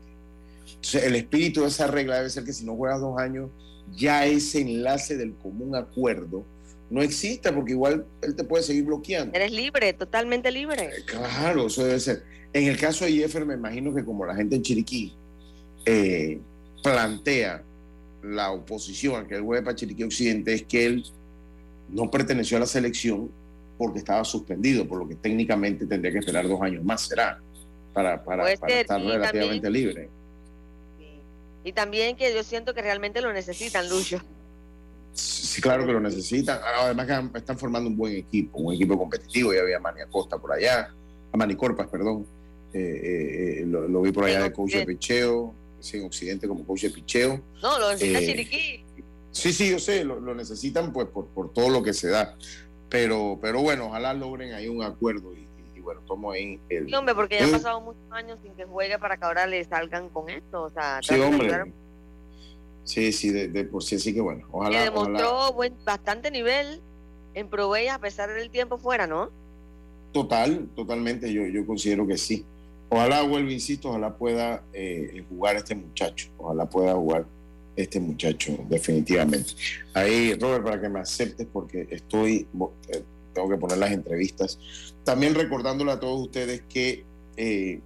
Entonces, el espíritu de esa regla debe ser que si no juegas dos años, ya ese enlace del común acuerdo no existe, porque igual él te puede seguir bloqueando. Eres libre, totalmente libre. Eh, claro, eso debe ser. En el caso de Jeffer, me imagino que como la gente en Chiriquí eh, plantea la oposición a que él juegue para Chiriquí Occidente, es que él no perteneció a la selección porque estaba suspendido, por lo que técnicamente tendría que esperar dos años más, será, para, para, estar relativamente libre. Y también que yo siento que realmente lo necesitan, Lucho. Sí, claro que lo necesitan. Además que están formando un buen equipo, un equipo competitivo. Ya había Mania Costa por allá, a Mani Corpas, perdón. Eh, eh, eh, lo, vi por allá de coach de picheo, en Occidente como coach de picheo. No, lo necesita Chiriquí. Sí, sí, yo sé, lo, lo necesitan pues por, por, todo lo que se da. Pero, pero bueno, ojalá logren ahí un acuerdo y, bueno, tomo ahí el... Sí, hombre, porque ya han pasado muchos años sin que juegue para que ahora le salgan con esto. O sea, Sí, hombre. Sí, sí, de, de por sí, así que bueno, que ojalá, demostró ojalá. buen, bastante nivel en Proveya a pesar del tiempo fuera, ¿no? Total, totalmente, yo, yo considero que sí. Ojalá, vuelvo, insisto, ojalá pueda eh, jugar este muchacho, ojalá pueda jugar este muchacho, definitivamente. Ahí, Robert, para que me aceptes, porque estoy, eh, tengo que poner las entrevistas. También recordándole a todos ustedes que eh,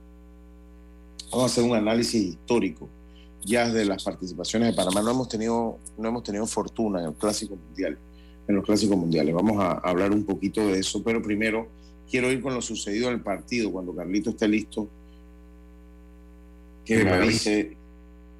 vamos a hacer un análisis histórico ya de las participaciones de Panamá. No hemos tenido, no hemos tenido fortuna en el Clásico Mundial, en los Clásicos Mundiales. Vamos a hablar un poquito de eso, pero primero quiero ir con lo sucedido en el partido. Cuando Carlito esté listo, que me avise,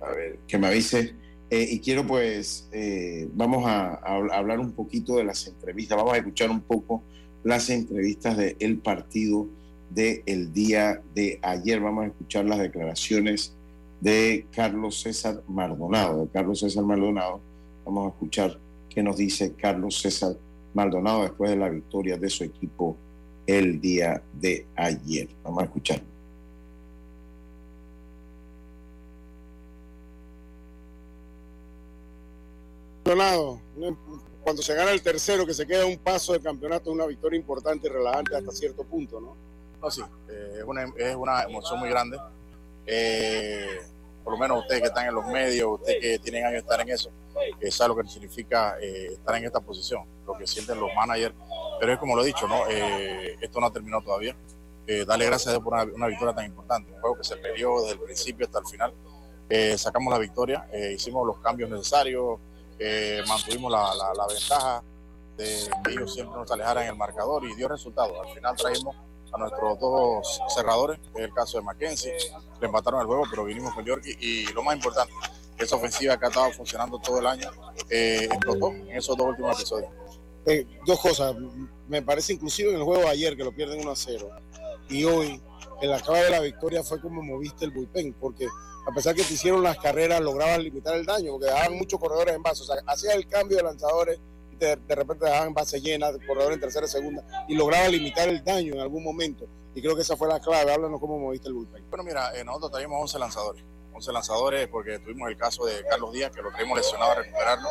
a ver, que me avise. Eh, y quiero pues, eh, vamos a, hablar un poquito de las entrevistas, vamos a escuchar un poco las entrevistas del partido del día de ayer. Vamos a escuchar las declaraciones de Carlos César Maldonado, de Carlos César Maldonado. Vamos a escuchar qué nos dice Carlos César Maldonado después de la victoria de su equipo el día de ayer. Vamos a escuchar. Cuando se gana el tercero, que se queda un paso del campeonato, es una victoria importante y relajante hasta cierto punto, ¿no? No, sí, eh, es, una, es una emoción muy grande. Eh, por lo menos ustedes que están en los medios, ustedes que tienen años de estar en eso, que saben lo que significa eh, estar en esta posición, lo que sienten los managers. Pero es como lo he dicho, ¿no? Eh, esto no ha terminado todavía. Eh, darle gracias a Dios por una, una victoria tan importante, un juego que se peleó desde el principio hasta el final. Eh, sacamos la victoria, eh, hicimos los cambios necesarios, eh, mantuvimos la, la- la ventaja de que ellos siempre nos alejaran en el marcador y dio resultado. Al final trajimos a nuestros dos cerradores, que es el caso de Mackenzie, le empataron el juego, pero vinimos con Yorkie y lo más importante, esa ofensiva que ha estado funcionando todo el año, eh, explotó en esos dos últimos episodios. Eh, dos cosas. Me parece inclusive en el juego de ayer que lo pierden 1 a 0 y hoy en la clave de la victoria fue como moviste el bullpen, porque a pesar que te hicieron las carreras, lograban limitar el daño, porque dejaban muchos corredores en base. O sea, hacías el cambio de lanzadores y de, de repente dejaban base llena, corredores en tercera y segunda, y lograban limitar el daño en algún momento. Y creo que esa fue la clave. Háblanos cómo moviste el bullpen. Bueno, mira, eh, nosotros traímos 11 lanzadores. 11 lanzadores porque tuvimos el caso de Carlos Díaz, que lo traímos lesionado a recuperarlo.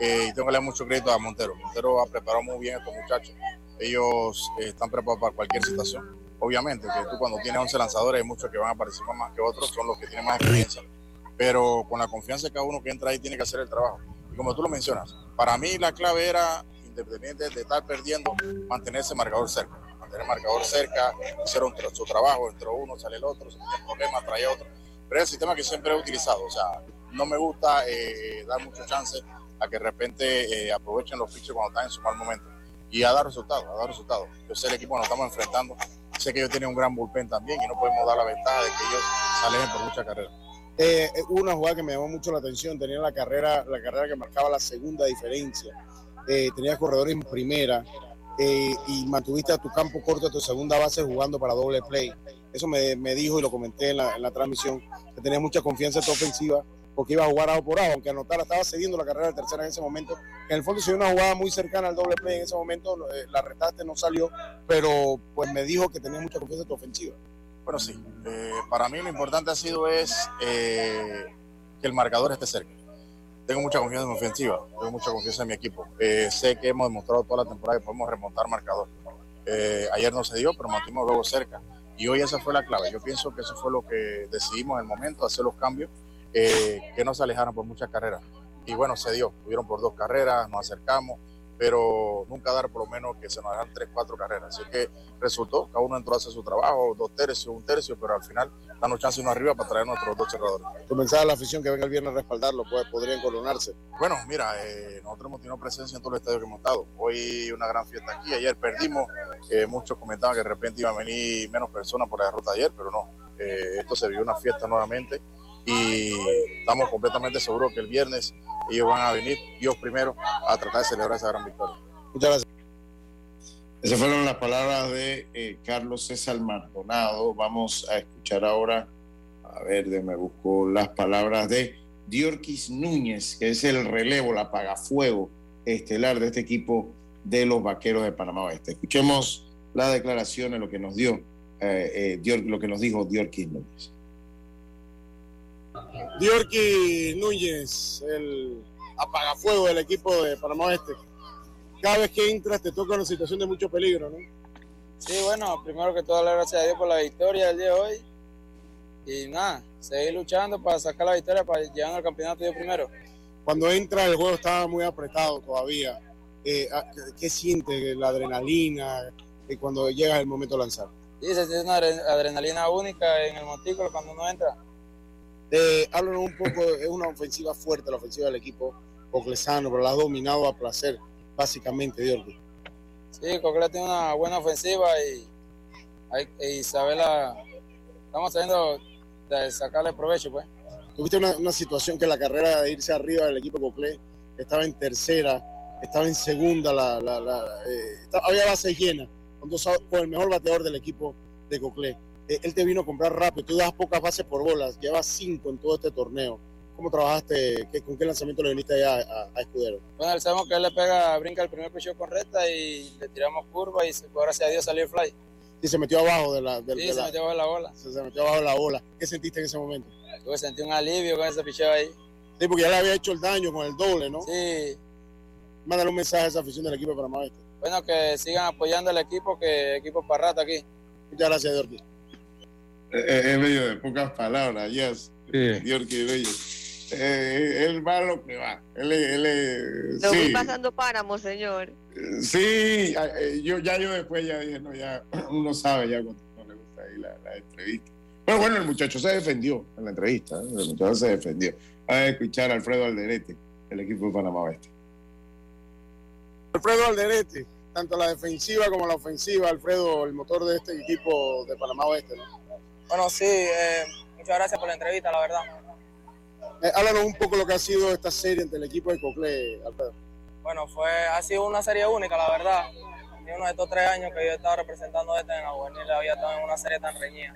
Eh, y tengo que darle mucho crédito a Montero. Montero ha preparado muy bien a estos muchachos. Ellos eh, están preparados para cualquier situación. Obviamente que tú cuando tienes 11 lanzadores hay muchos que van a participar más que otros, son los que tienen más experiencia. Pero con la confianza de cada uno que entra ahí tiene que hacer el trabajo. Y como tú lo mencionas, para mí la clave era, independiente de estar perdiendo, mantenerse marcador cerca. Mantener el marcador cerca, hicieron su trabajo, entró uno, sale el otro, se tenía problemas, traía otro. Pero es el sistema que siempre he utilizado. O sea, no me gusta eh, dar mucho chance a que de repente eh, aprovechen los pitchers cuando están en su mal momento. Y a dar resultados, a dar resultados. Yo sé el equipo que nos estamos enfrentando, sé que ellos tienen un gran bullpen también y no podemos dar la ventaja de que ellos se alejen por mucha carrera. Eh, eh, una jugada que me llamó mucho la atención, tenía la carrera, la carrera que marcaba la segunda diferencia. Eh, tenía corredores en primera eh, y mantuviste a tu campo corto, a tu segunda base jugando para doble play. Eso me, me dijo y lo comenté en la, en la transmisión, que tenía mucha confianza en tu ofensiva porque iba a jugar a por aunque anotara, estaba cediendo la carrera de tercera en ese momento. En el fondo se dio una jugada muy cercana al doble play en ese momento, eh, la retaste, no salió, pero pues me dijo que tenía mucha confianza en tu ofensiva. Bueno, sí. Eh, para mí lo importante ha sido es eh, que el marcador esté cerca. Tengo mucha confianza en mi ofensiva, tengo mucha confianza en mi equipo. Sé que hemos demostrado toda la temporada que podemos remontar marcador. Ayer no se dio, pero mantuvimos luego cerca. Y hoy esa fue la clave. Yo pienso que eso fue lo que decidimos en el momento, hacer los cambios, eh, que no se alejaran por muchas carreras. Y bueno, se dio. Tuvieron por dos carreras, nos acercamos, pero nunca dar por lo menos que se nos dejan tres, cuatro carreras. Así que resultó, cada uno entró a hacer su trabajo, dos tercios, un tercio, pero al final damos chance uno arriba para traer nuestros dos cerradores. Tu mensaje a la afición que venga el viernes a respaldarlo, pues podrían coronarse. Bueno, mira, eh, nosotros hemos tenido presencia en todos los estadios que hemos estado. Hoy una gran fiesta aquí, ayer perdimos, eh, muchos comentaban que de repente iban a venir menos personas por la derrota de ayer, pero no, Eh, esto se vivió una fiesta nuevamente y estamos completamente seguros que el viernes ellos van a venir, Dios primero, a tratar de celebrar esa gran victoria. Muchas gracias. Esas fueron las palabras de eh, Carlos César Maldonado. Vamos a escuchar ahora, a ver, de me busco las palabras de Diorquis Núñez, que es el relevo, la apagafuego estelar de este equipo de los Vaqueros de Panamá Oeste. Escuchemos las declaraciones, lo que nos dio, eh, eh, lo que nos dijo Diorquis Núñez. Diorqui Núñez, el apagafuego del equipo de Panamá Este. Cada vez que entras te toca una situación de mucho peligro, ¿no? Sí, bueno, primero que todo, gracias a Dios por la victoria del día de hoy. Y nada, seguir luchando para sacar la victoria, para llegar al campeonato yo primero. Cuando entra el juego estaba muy apretado todavía. Eh, ah, ¿Qué siente la adrenalina eh, cuando llega el momento de lanzar? Sí, se siente una adrenalina única en el montículo cuando uno entra. Eh, háblanos un poco, es una ofensiva fuerte la ofensiva del equipo coclesano, pero la ha dominado a placer, básicamente, Dios. Sí, Cocle tiene una buena ofensiva y, y Isabela, estamos teniendo de sacarle provecho, pues. Tuviste una, una, situación que la carrera de irse arriba del equipo Cocle estaba en tercera, estaba en segunda, la, la, la eh, había base llena, con, con el mejor bateador del equipo de Cocle. Eh, él te vino a comprar rápido, tú das pocas bases por bolas, llevas cinco en todo este torneo. ¿Cómo trabajaste? ¿Qué, ¿Con qué lanzamiento le viniste allá a, a, Escudero? Bueno, sabemos que él le pega, brinca el primer picheo con recta y le tiramos curva y gracias a Dios salió el fly. Y se metió abajo de la... De, sí, de se la, metió abajo de la bola. Se, se, metió abajo de la bola. ¿Qué sentiste en ese momento? Yo sentí un alivio con ese picheo ahí. Sí, porque ya le había hecho el daño con el doble, ¿no? Sí. Mándale un mensaje a esa afición del equipo de Panamá Este. Bueno, que sigan apoyando al equipo, que equipo para rato aquí. Muchas gracias, Dorqui. Es medio de pocas palabras, yes. Sí. Diorqui Bello. Eh, él va a lo que va. Él, él, lo sí. voy pasando páramo, señor. Sí, yo ya yo después ya dije, no, ya uno sabe ya cuando no le gusta ahí la, la entrevista. Pero bueno, el muchacho se defendió en la entrevista, ¿eh? el muchacho se defendió. A escuchar a Alfredo Alderete, el equipo de Panamá Oeste. Alfredo Alderete, tanto la defensiva como la ofensiva, Alfredo, el motor de este equipo de Panamá Oeste, ¿no? Bueno, sí, eh, muchas gracias por la entrevista, la verdad. Eh, háblanos un poco lo que ha sido esta serie entre el equipo de Cocle, Alfredo. Bueno, fue, ha sido una serie única, la verdad. Y uno de estos tres años que yo he estado representando este en la juvenil había estado en una serie tan reñida.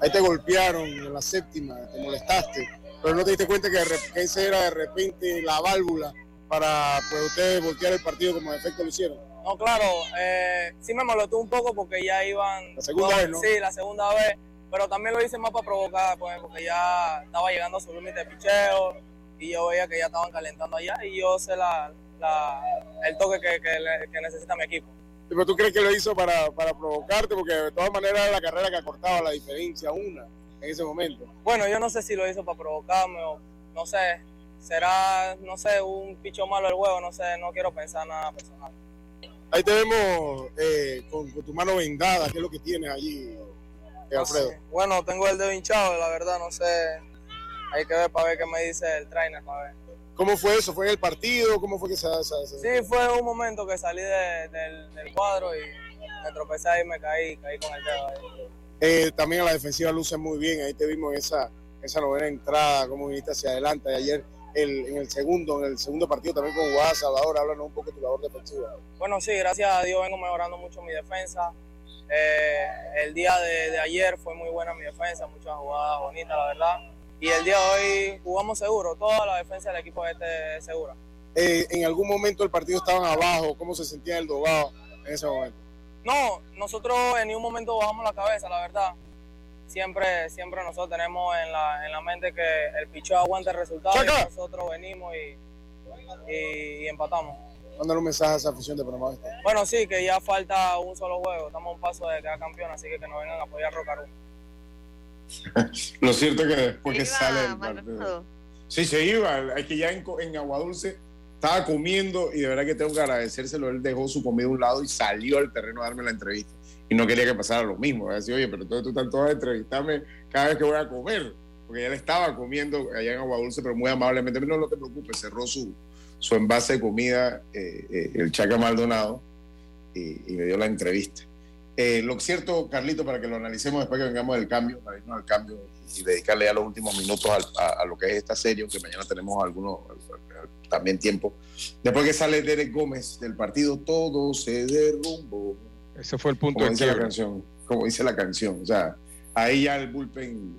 Ahí te golpearon en la séptima, te molestaste, pero no te diste cuenta que, que esa era de repente la válvula para pues, ustedes voltear el partido como de efecto lo hicieron. No, claro, eh, sí me molestó un poco porque ya iban... La segunda vez, ¿no? Sí, la segunda vez pero también lo hice más para provocar, pues, porque ya estaba llegando a su límite de picheo y yo veía que ya estaban calentando allá y yo sé la, la el toque que, que, que, necesita mi equipo. ¿Pero tú crees que lo hizo para, para provocarte? Porque de todas maneras era la carrera que acortaba la diferencia, una, en ese momento. Bueno, yo no sé si lo hizo para provocarme o no sé, será, no sé, un picho malo el huevo, no sé, no quiero pensar nada personal. Ahí te vemos eh, con, con tu mano vendada, ¿qué es lo que tienes allí? Alfredo? No sé. Bueno, tengo el dedo hinchado, la verdad, no sé. Hay que ver para ver qué me dice el trainer, para ver. ¿Cómo fue eso? ¿Fue en el partido? ¿Cómo fue que se, se, se... Sí, fue un momento que salí de, del, del, cuadro y me tropecé y me caí, caí con el dedo ahí. Eh, también la defensiva luce muy bien, ahí te vimos esa, esa novena entrada, cómo viniste hacia adelante. Y ayer el, en el segundo, en el segundo partido también con Guadalajara, Salvador, háblanos un poco de tu labor defensiva. Bueno, sí, gracias a Dios vengo mejorando mucho mi defensa. Eh, el día de, de, ayer fue muy buena mi defensa, muchas jugadas bonitas, la verdad. Y el día de hoy jugamos seguro, toda la defensa del equipo este es segura. Eh, ¿En algún momento el partido estaban abajo? ¿Cómo se sentía el dogado en ese momento? No, nosotros en ningún momento bajamos la cabeza, la verdad. Siempre, siempre nosotros tenemos en la, en la mente que el pichón aguanta el resultado y nosotros venimos y, y, y empatamos mandar un mensaje a esa afición de Panamá Este. Bueno, sí, que ya falta un solo juego. Estamos a un paso de quedar campeón, así que que nos vengan a apoyar Rocarú. Lo cierto es que después que sale el partido. Sí, se iba. Es que ya en, en Aguadulce estaba comiendo y de verdad que tengo que agradecérselo. Él dejó su comida a un lado y salió al terreno a darme la entrevista. Y no quería que pasara lo mismo. Decía, oye, pero tú, tú estás todo a entrevistarme cada vez que voy a comer. Porque ya le estaba comiendo allá en Aguadulce, pero muy amablemente. No, no te preocupes, cerró su, su envase de comida, eh, eh, el Chaca Maldonado, y, y, me dio la entrevista. Eh, lo cierto, Carlito, para que lo analicemos después que vengamos del cambio, para irnos al cambio y dedicarle ya los últimos minutos al, a, a, lo que es esta serie, aunque mañana tenemos algunos también tiempo. Después que sale Derek Gómez del partido, todo se derrumbó. Ese fue el punto como dice la canción, como dice la canción. O sea, ahí ya el bullpen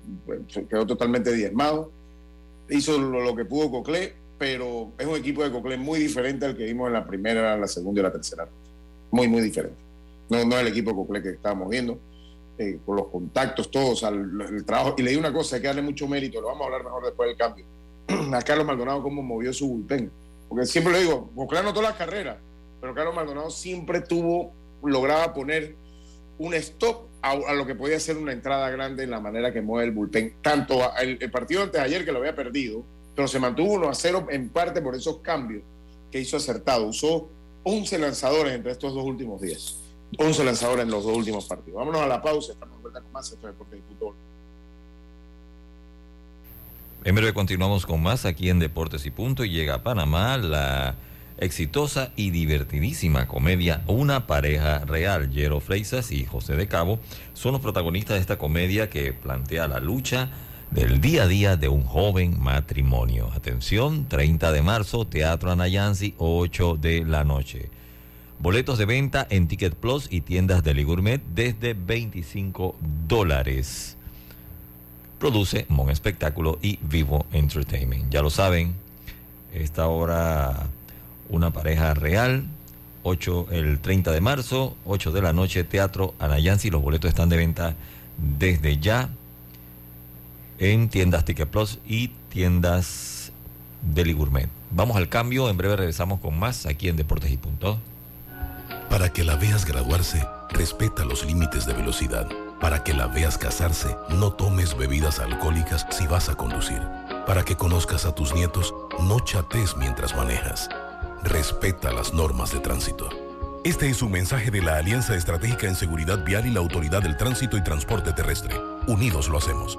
quedó totalmente diezmado. Hizo lo, lo que pudo Coclé, pero es un equipo de Coclé muy diferente al que vimos en la primera, la segunda y la tercera. Muy, muy diferente. No, no el equipo completo que estábamos viendo, eh, con los contactos, todos, el, el, trabajo. Y le di una cosa, hay que darle mucho mérito, lo vamos a hablar mejor después del cambio. a Carlos Maldonado, cómo movió su bullpen. Porque siempre le digo, Boclé anotó las carreras, pero Carlos Maldonado siempre tuvo, lograba poner un stop a, lo que podía ser una entrada grande en la manera que mueve el bullpen. Tanto el, el partido antes de ayer que lo había perdido, pero se mantuvo 1 a 0 en parte por esos cambios que hizo acertado. Usó 11 lanzadores entre estos dos últimos días. 11 lanzadores en los dos últimos partidos. Vámonos a la pausa. Estamos vuelta con más esto de Deportes y Punto. En breve continuamos con más aquí en Deportes y Punto y llega a Panamá la exitosa y divertidísima comedia Una pareja real. Jero Freisas y José de Cabo son los protagonistas de esta comedia que plantea la lucha del día a día de un joven matrimonio. Atención, 30 de marzo, Teatro Anayansi, 8 de la noche. Boletos de venta en Ticket Plus y tiendas de Gourmet desde 25 dólares. Produce Mon Espectáculo y Vivo Entertainment. Ya lo saben, esta hora una pareja real. 8, el 30 de marzo, 8 de la noche, Teatro Anayansi. Los boletos están de venta desde ya en tiendas Ticket Plus y tiendas Deli Gourmet. Vamos al cambio, en breve regresamos con más aquí en Deportes y Punto. Para que la veas graduarse, respeta los límites de velocidad. Para que la veas casarse, no tomes bebidas alcohólicas si vas a conducir. Para que conozcas a tus nietos, no chates mientras manejas. Respeta las normas de tránsito. Este es un mensaje de la Alianza Estratégica en Seguridad Vial y la Autoridad del Tránsito y Transporte Terrestre. Unidos lo hacemos.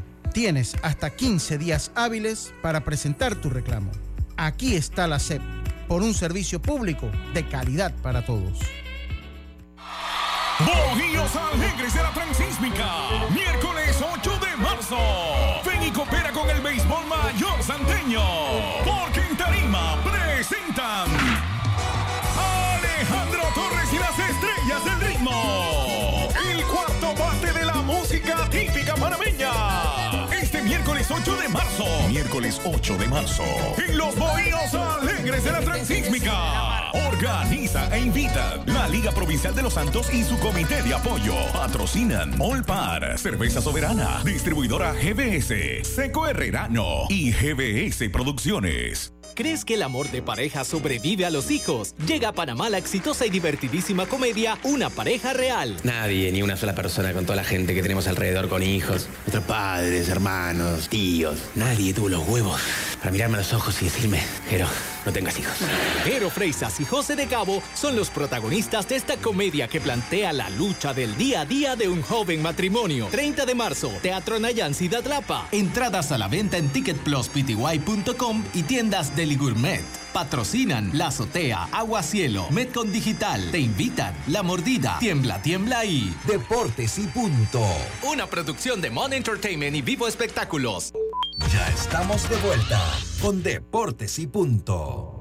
Tienes hasta 15 días hábiles para presentar tu reclamo. Aquí está la SEP, por un servicio público de calidad para todos. Bojíos Alegres de la Transísmica, miércoles 8 de marzo. Ven y coopera con el béisbol mayor santeño, porque Miércoles 8 de marzo. En los Bohíos Alegres de la Transísmica. Organiza e invita la Liga Provincial de los Santos y su comité de apoyo. Patrocinan Molpar, Cerveza Soberana, Distribuidora GBS, Seco Herrerano y GBS Producciones. ¿Crees que el amor de pareja sobrevive a los hijos? Llega a Panamá la exitosa y divertidísima comedia Una pareja real. Nadie, ni una sola persona con toda la gente que tenemos alrededor con hijos, nuestros padres, hermanos, tíos. Nadie tuvo los huevos para mirarme a los ojos y decirme, Jero, no tengas hijos. Jero Freisas y José de Cabo son los protagonistas de esta comedia que plantea la lucha del día a día de un joven matrimonio. 30 de marzo, Teatro Nayan Ciudad Lapa. Entradas a la venta en ticketpluspty.com y tiendas Gourmet. Patrocinan La Azotea, Agua Cielo, Metcon Digital. Te invitan La Mordida, Tiembla, Tiembla y Deportes y Punto. Una producción de Mon Entertainment y Vivo Espectáculos. Ya estamos de vuelta con Deportes y Punto.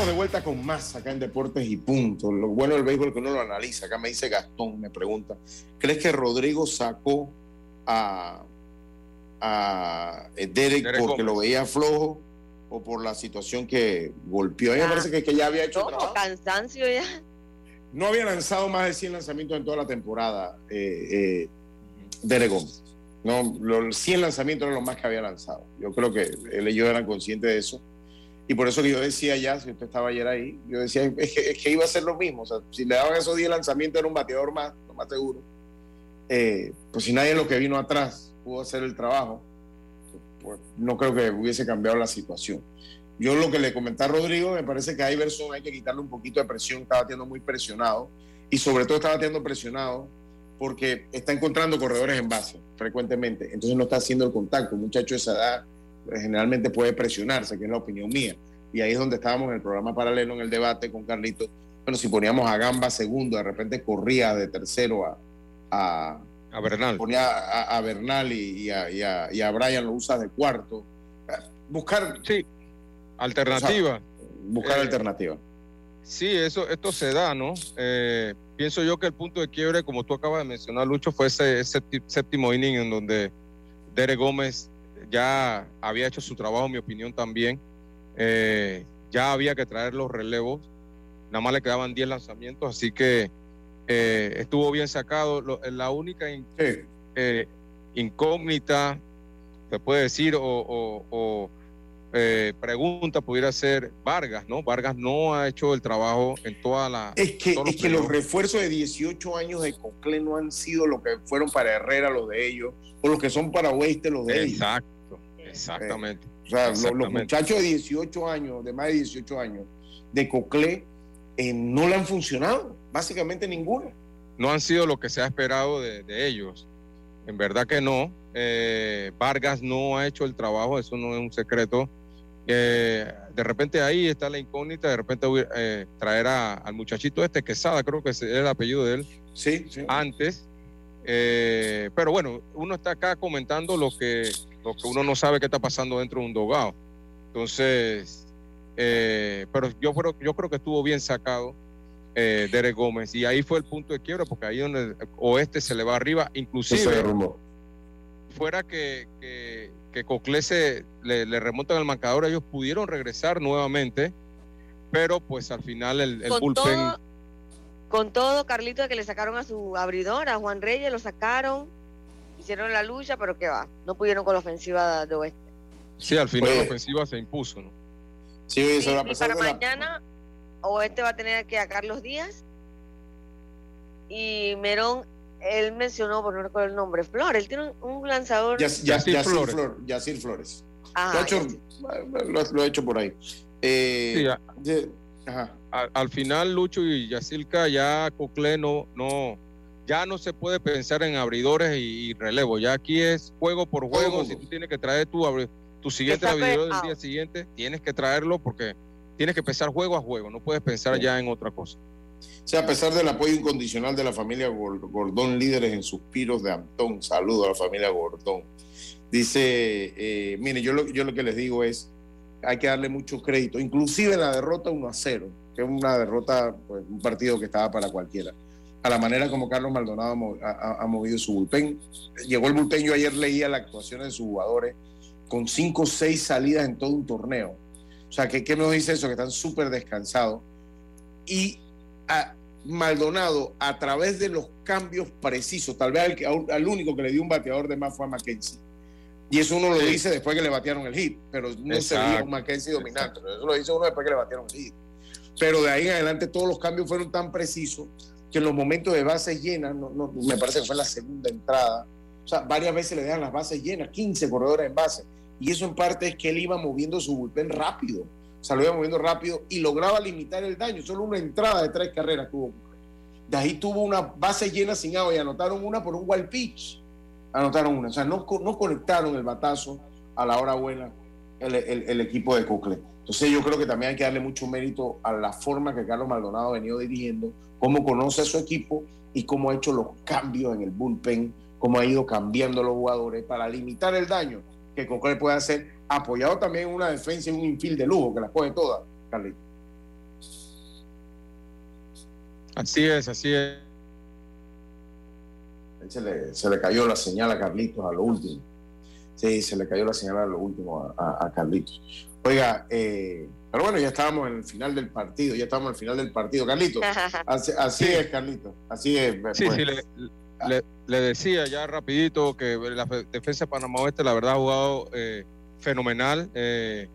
Estamos de vuelta con más acá en Deportes y Punto. Lo bueno del béisbol es que uno lo analiza. Acá me dice Gastón, me pregunta, ¿crees que Rodrigo sacó a, a Derek, Derek porque Gómez. lo veía flojo o por la situación que golpeó? A mí me Ah. parece que, que ya había hecho No, trabajo. cansancio ya. No había lanzado más de 100 lanzamientos en toda la temporada, eh, eh, Derek Gómez. No, los 100 lanzamientos eran lo más que había lanzado. Yo creo que él y yo eran conscientes de eso. Y por eso que yo decía ya, si usted estaba ayer ahí, yo decía es que, es que iba a ser lo mismo. Si le daban esos 10 lanzamientos era un bateador más, lo más seguro. Eh, pues si nadie lo que vino atrás pudo hacer el trabajo, pues no creo que hubiese cambiado la situación. Yo lo que le comenté a Rodrigo, me parece que a Iverson hay que quitarle un poquito de presión, estaba teniendo muy presionado y sobre todo estaba teniendo presionado porque está encontrando corredores en base frecuentemente, entonces no está haciendo el contacto. Un muchacho de esa edad generalmente puede presionarse, que es la opinión mía. Y ahí es donde estábamos en el programa paralelo, en el debate con Carlitos. Bueno, si poníamos a Gamba segundo, de repente corría de tercero a, a, a Bernal. Ponía a, a Bernal y, y, a, y, a, y, a, Brian lo usa de cuarto. Buscar. Sí, alternativa. O sea, buscar eh, alternativa. Sí, eso, esto se da, ¿no? Eh, pienso yo que el punto de quiebre, como tú acabas de mencionar, Lucho, fue ese, ese séptimo inning en donde Derek Gómez ya había hecho su trabajo, en mi opinión también. Eh, ya había que traer los relevos. Nada más le quedaban 10 lanzamientos, así que eh, estuvo bien sacado. Lo, la única sí. eh, incógnita, se puede decir, o, o, o eh, pregunta pudiera ser Vargas, ¿no? Vargas no ha hecho el trabajo en toda la... Es que, es que los refuerzos de 18 años de Cocle no han sido lo que fueron para Herrera los de ellos, o los que son para Oeste los de Exacto, ellos. exactamente. Eh, o sea, exactamente. Los, los, muchachos de 18 años, de más de 18 años, de Cocle, eh, no le han funcionado, básicamente ninguno. No han sido lo que se ha esperado de, de ellos. En verdad que no. Eh, Vargas no ha hecho el trabajo, eso no es un secreto. De repente ahí está la incógnita, de repente eh, traer a, al muchachito este, Quesada, creo que es el apellido de él, sí, sí. antes. Eh, pero bueno, uno está acá comentando lo que, lo que uno no sabe qué está pasando dentro de un dogado. Entonces, eh, pero yo creo, yo creo que estuvo bien sacado eh, Derek Gómez y ahí fue el punto de quiebra porque ahí donde el oeste se le va arriba, inclusive fuera que, que que Coclé se le, le, remontan al marcador, ellos pudieron regresar nuevamente, pero pues al final el, el con bullpen. Todo, con todo, Carlito, de que le sacaron a su abridor, a Juan Reyes, lo sacaron, hicieron la lucha, pero qué va, no pudieron con la ofensiva de Oeste. Sí, al final la ofensiva se impuso, ¿no? Sí, y, eso y para mañana, la... Oeste va a tener que a Carlos Díaz y Merón él mencionó, por no recuerdo el nombre, Flores. Él tiene un, un lanzador. Yacir, Yacir, Flores. Flor, Yacir Flores. Ajá, lo, ha hecho, lo, lo, he hecho por ahí. Eh, sí, a, ajá. A, al final, Lucho y Yacirca, ya Cocle no, no, ya no se puede pensar en abridores y, y relevo. Ya aquí es juego por juego. Si tú tienes que traer tu, tu siguiente abridor del día siguiente, tienes que traerlo porque tienes que pensar juego a juego. No puedes pensar sí. ya en otra cosa. O sea, a pesar del apoyo incondicional de la familia Gordón, líderes en suspiros de Antón, saludo a la familia Gordón. Dice, eh, mire, yo lo, yo lo que les digo es, hay que darle mucho crédito, inclusive la derrota 1 a 0, que es una derrota, pues, un partido que estaba para cualquiera. A la manera como Carlos Maldonado ha, movido su bullpen. Llegó el bullpen, yo ayer leía la actuación de sus jugadores con 5 o 6 salidas en todo un torneo. O sea, ¿qué, qué dice eso? Que están súper descansados. Y a Maldonado a través de los cambios precisos, tal vez al, al, único que le dio un bateador de más fue a Mackenzie. Y eso uno lo sí. dice después que le batearon el hit, pero no Exacto. se veía un Mackenzie dominante. Eso lo dice uno después que le batearon el hit. Pero de ahí en adelante todos los cambios fueron tan precisos que en los momentos de bases llenas, no, no, me parece que fue la segunda entrada, o sea, varias veces le dejan las bases llenas, 15 corredores en base. Y eso en parte es que él iba moviendo su bullpen rápido o sea, lo iba moviendo rápido y lograba limitar el daño. Solo una entrada de tres carreras tuvo. De ahí tuvo una base llena sin agua y anotaron una por un wild pitch. Anotaron una. O sea, no, no conectaron el batazo a la hora buena el, el, el equipo de Cocle. Entonces yo creo que también hay que darle mucho mérito a la forma que Carlos Maldonado ha venido dirigiendo, cómo conoce a su equipo y cómo ha hecho los cambios en el bullpen, cómo ha ido cambiando los jugadores para limitar el daño que Cocle puede hacer apoyado también en una defensa y un infield de lujo que las coge todas, Carlito. Así es, así es. Se le, se le, cayó la señal a Carlitos a lo último. Sí, se le cayó la señal a lo último a, a, a Carlitos. Oiga, eh, pero bueno, ya estábamos en el final del partido, ya estábamos en el final del partido. Carlitos, así, así es, Carlitos, así es. Sí, pues. sí, le, le, le decía ya rapidito que la defensa de Panamá Oeste la verdad ha jugado eh, fenomenal. Eh,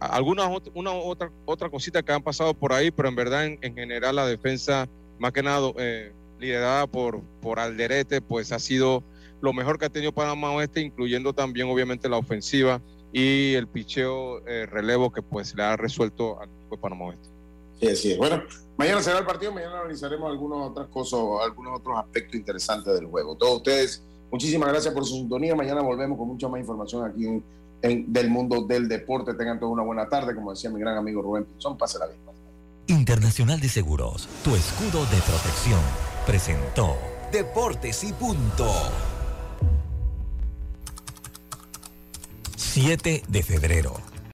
algunas una otra otra cosita que han pasado por ahí, pero en verdad en, general la defensa más que nada eh, liderada por por Alderete, pues ha sido lo mejor que ha tenido Panamá Oeste, incluyendo también obviamente la ofensiva y el picheo relevo que pues le ha resuelto al equipo de Panamá Oeste. Sí, es. Bueno, mañana será el partido, mañana analizaremos algunas otras cosas, algunos otros aspectos interesantes del juego. Todos ustedes, muchísimas gracias por su sintonía. Mañana volvemos con mucha más información aquí en, del mundo del deporte. Tengan todos una buena tarde, como decía mi gran amigo Rubén Pinzón. Pásela bien. Internacional de Seguros, tu escudo de protección, presentó Deportes y Punto. 7 de febrero